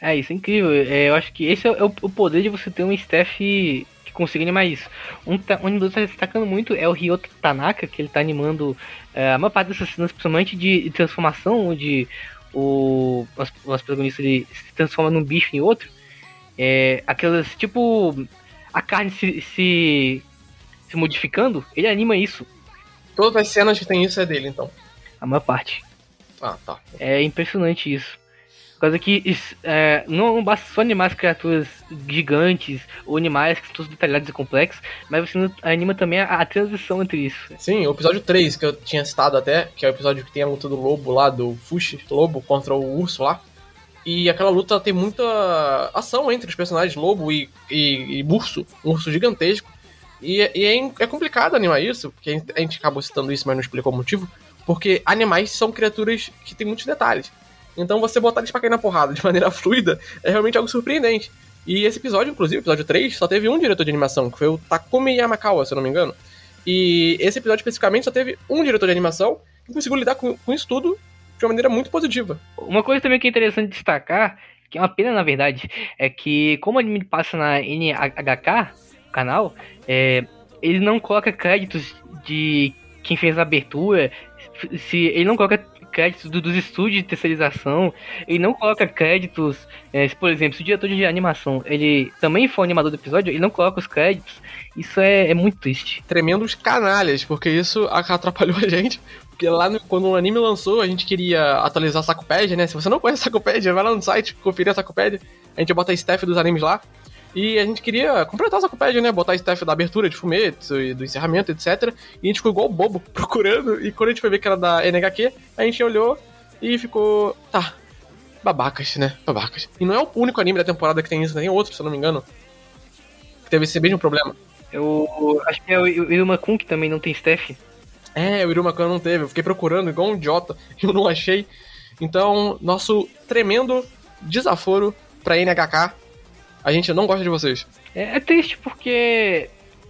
É, isso é incrível. É, eu acho que esse é o, o poder de você ter um staff que consiga animar isso. Um, ta- um animador que tá destacando muito é o Ryoto Tanaka, que ele tá animando é, a maior parte dessas cenas, principalmente de, de transformação, onde o nosso, nosso protagonista ele se transforma num bicho em outro. É, aquelas, tipo, a carne se, se, se modificando, ele anima isso,
Todas as cenas que tem isso é dele, então.
a maior parte.
Ah, tá.
É impressionante isso. Por causa que isso, é, não, não basta só animar as criaturas gigantes ou animais que são todos detalhados e complexos, mas você anima também a, a transição entre isso.
Sim, o episódio 3, que eu tinha citado até, que é o episódio que tem a luta do lobo lá, do Fushi, lobo contra o urso lá. E aquela luta tem muita ação entre os personagens lobo e, e, e urso, um urso gigantesco. E, é- e é, in- é complicado animar isso, porque a gente, acabou citando isso, mas não explicou o motivo. Porque animais são criaturas que têm muitos detalhes. Então você botar eles pra cair na porrada de maneira fluida é realmente algo surpreendente. E esse episódio, inclusive, episódio 3, só teve um diretor de animação, que foi o Takumi Yamakawa, se eu não me engano. E esse episódio especificamente só teve um diretor de animação que conseguiu lidar com, com isso tudo de uma maneira muito positiva.
Uma coisa também que é interessante destacar, que é uma pena na verdade, é que como o anime passa na NHK, canal, é, ele não coloca créditos de quem fez a abertura, se ele não coloca créditos do- dos estúdios de terceirização, ele não coloca créditos, é, se, por exemplo, se o diretor de animação ele também for animador do episódio, ele não coloca os créditos, isso é, é muito triste.
Tremendos canalhas, porque isso atrapalhou a gente. Porque lá no- quando o anime lançou, a gente queria atualizar a Sacopédia, né? Se você não conhece a Sacopédia, vai lá no site, conferir a Sacopédia. A gente bota a staff dos animes lá. E a gente queria completar a Sacopédia, né? Botar staff da abertura de Fumetsu e do encerramento, etc. E a gente ficou igual bobo procurando. E quando a gente foi ver que era da NHQ, a gente olhou e ficou. Tá. Babacas, né? Babacas. E não é o único anime da temporada que tem isso, né? tem outro, se eu não me engano. Que teve esse mesmo problema.
Eu acho que é o Iruma Kun que também não tem staff.
É, o Irumakan não teve. Eu fiquei procurando igual um idiota e eu não achei. Então, nosso tremendo desaforo pra NHK. A gente não gosta de vocês.
É, é triste porque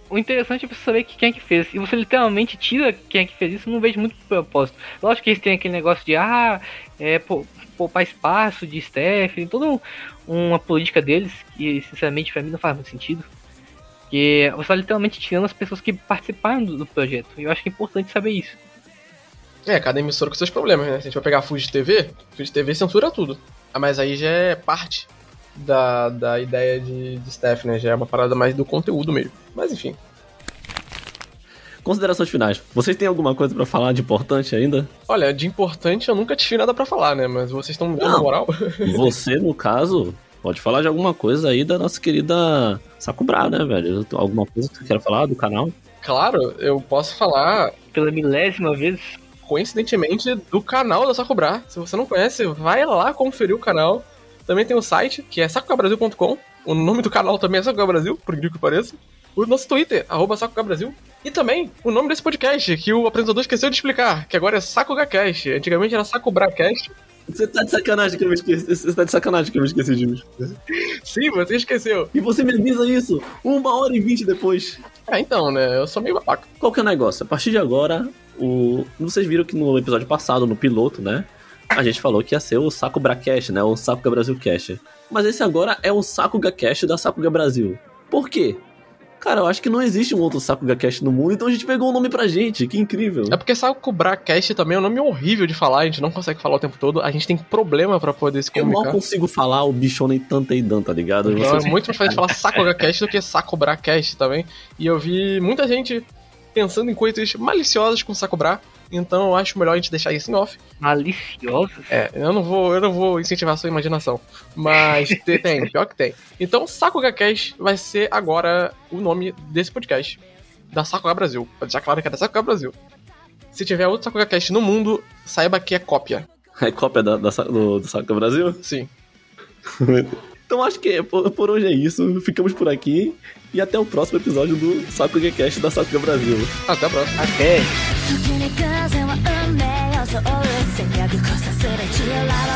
o interessante é você saber que quem é que fez. E você literalmente tira quem é que fez isso, não vejo muito propósito. Lógico que eles têm aquele negócio de ah, é, pou- poupar espaço de staff, tem toda um- uma política deles que sinceramente pra mim não faz muito sentido. Porque você tá literalmente tirando as pessoas que participaram do, do projeto. E eu acho que é importante saber isso.
É, cada emissora com seus problemas, né? Se a gente for pegar a Fuji TV, Fuji TV censura tudo. Ah, mas aí já é parte da, da ideia de, de staff, né? Já é uma parada mais do conteúdo mesmo. Mas enfim.
Considerações finais. Vocês têm alguma coisa pra falar de importante ainda?
Olha, de importante eu nunca tive nada pra falar, né? Mas vocês estão me dando moral.
Você, no caso, Pode falar de alguma coisa aí da nossa querida Sakubra, né, velho? Alguma coisa que você quer falar do canal?
Claro, eu posso falar,
Pela milésima vez.
coincidentemente, do canal da Sakubra. Se você não conhece, vai lá conferir o canal. Também tem o site, que é sacobrasil.com. O nome do canal também é Sakuga Brasil, por incrível que pareça. O nosso Twitter, arroba Brasil. E também o nome desse podcast, que o apresentador esqueceu de explicar, que agora é SakugaCast. Antigamente era SakubraCast.
Você tá de sacanagem que eu me esqueci. Você tá de sacanagem que eu me esqueci de mim.
Sim, você esqueceu.
E você me avisa isso uma hora e vinte depois.
Ah, então, né? Eu sou meio babaca.
Qual que é o negócio? A partir de agora, o... vocês viram que no episódio passado, no piloto, né? A gente falou que ia ser o Saco Bracast, né? O Sakuga Brasil Cast. Mas esse agora é o Sakuga Cast da Sakuga Brasil. Por quê? Cara, eu acho que não existe um outro Sakuga Cast no mundo, então a gente pegou um nome pra gente. Que incrível.
É porque SakubraCast também é um nome horrível de falar, a gente não consegue falar o tempo todo, a gente tem problema pra poder se
Eu mal
comunicar.
consigo falar o bichone Tanteidan, tá ligado?
Então
Você-
é muito mais fácil falar SakugaCast do que SakubraCast também. E eu vi muita gente pensando em coisas maliciosas com Sakubra, então eu acho melhor a gente deixar isso em off.
Maliciosos.
É, eu não vou, eu não vou incentivar a sua imaginação, mas te- tem, pior que tem. Então SakugaCast vai ser agora o nome desse podcast, da Sakuga Brasil. Pra deixar claro que é da Sakuga Brasil. Se tiver outro SakugaCast no mundo, saiba que é cópia.
É cópia da, da, do, do Sakuga Brasil?
Sim.
Então acho que por, por hoje é isso. Ficamos por aqui. E até o próximo episódio do Sakuga Cast da Sakuga Brasil.
Até a próxima.
Até.
時に風は運命をそう戦略こさする血をラ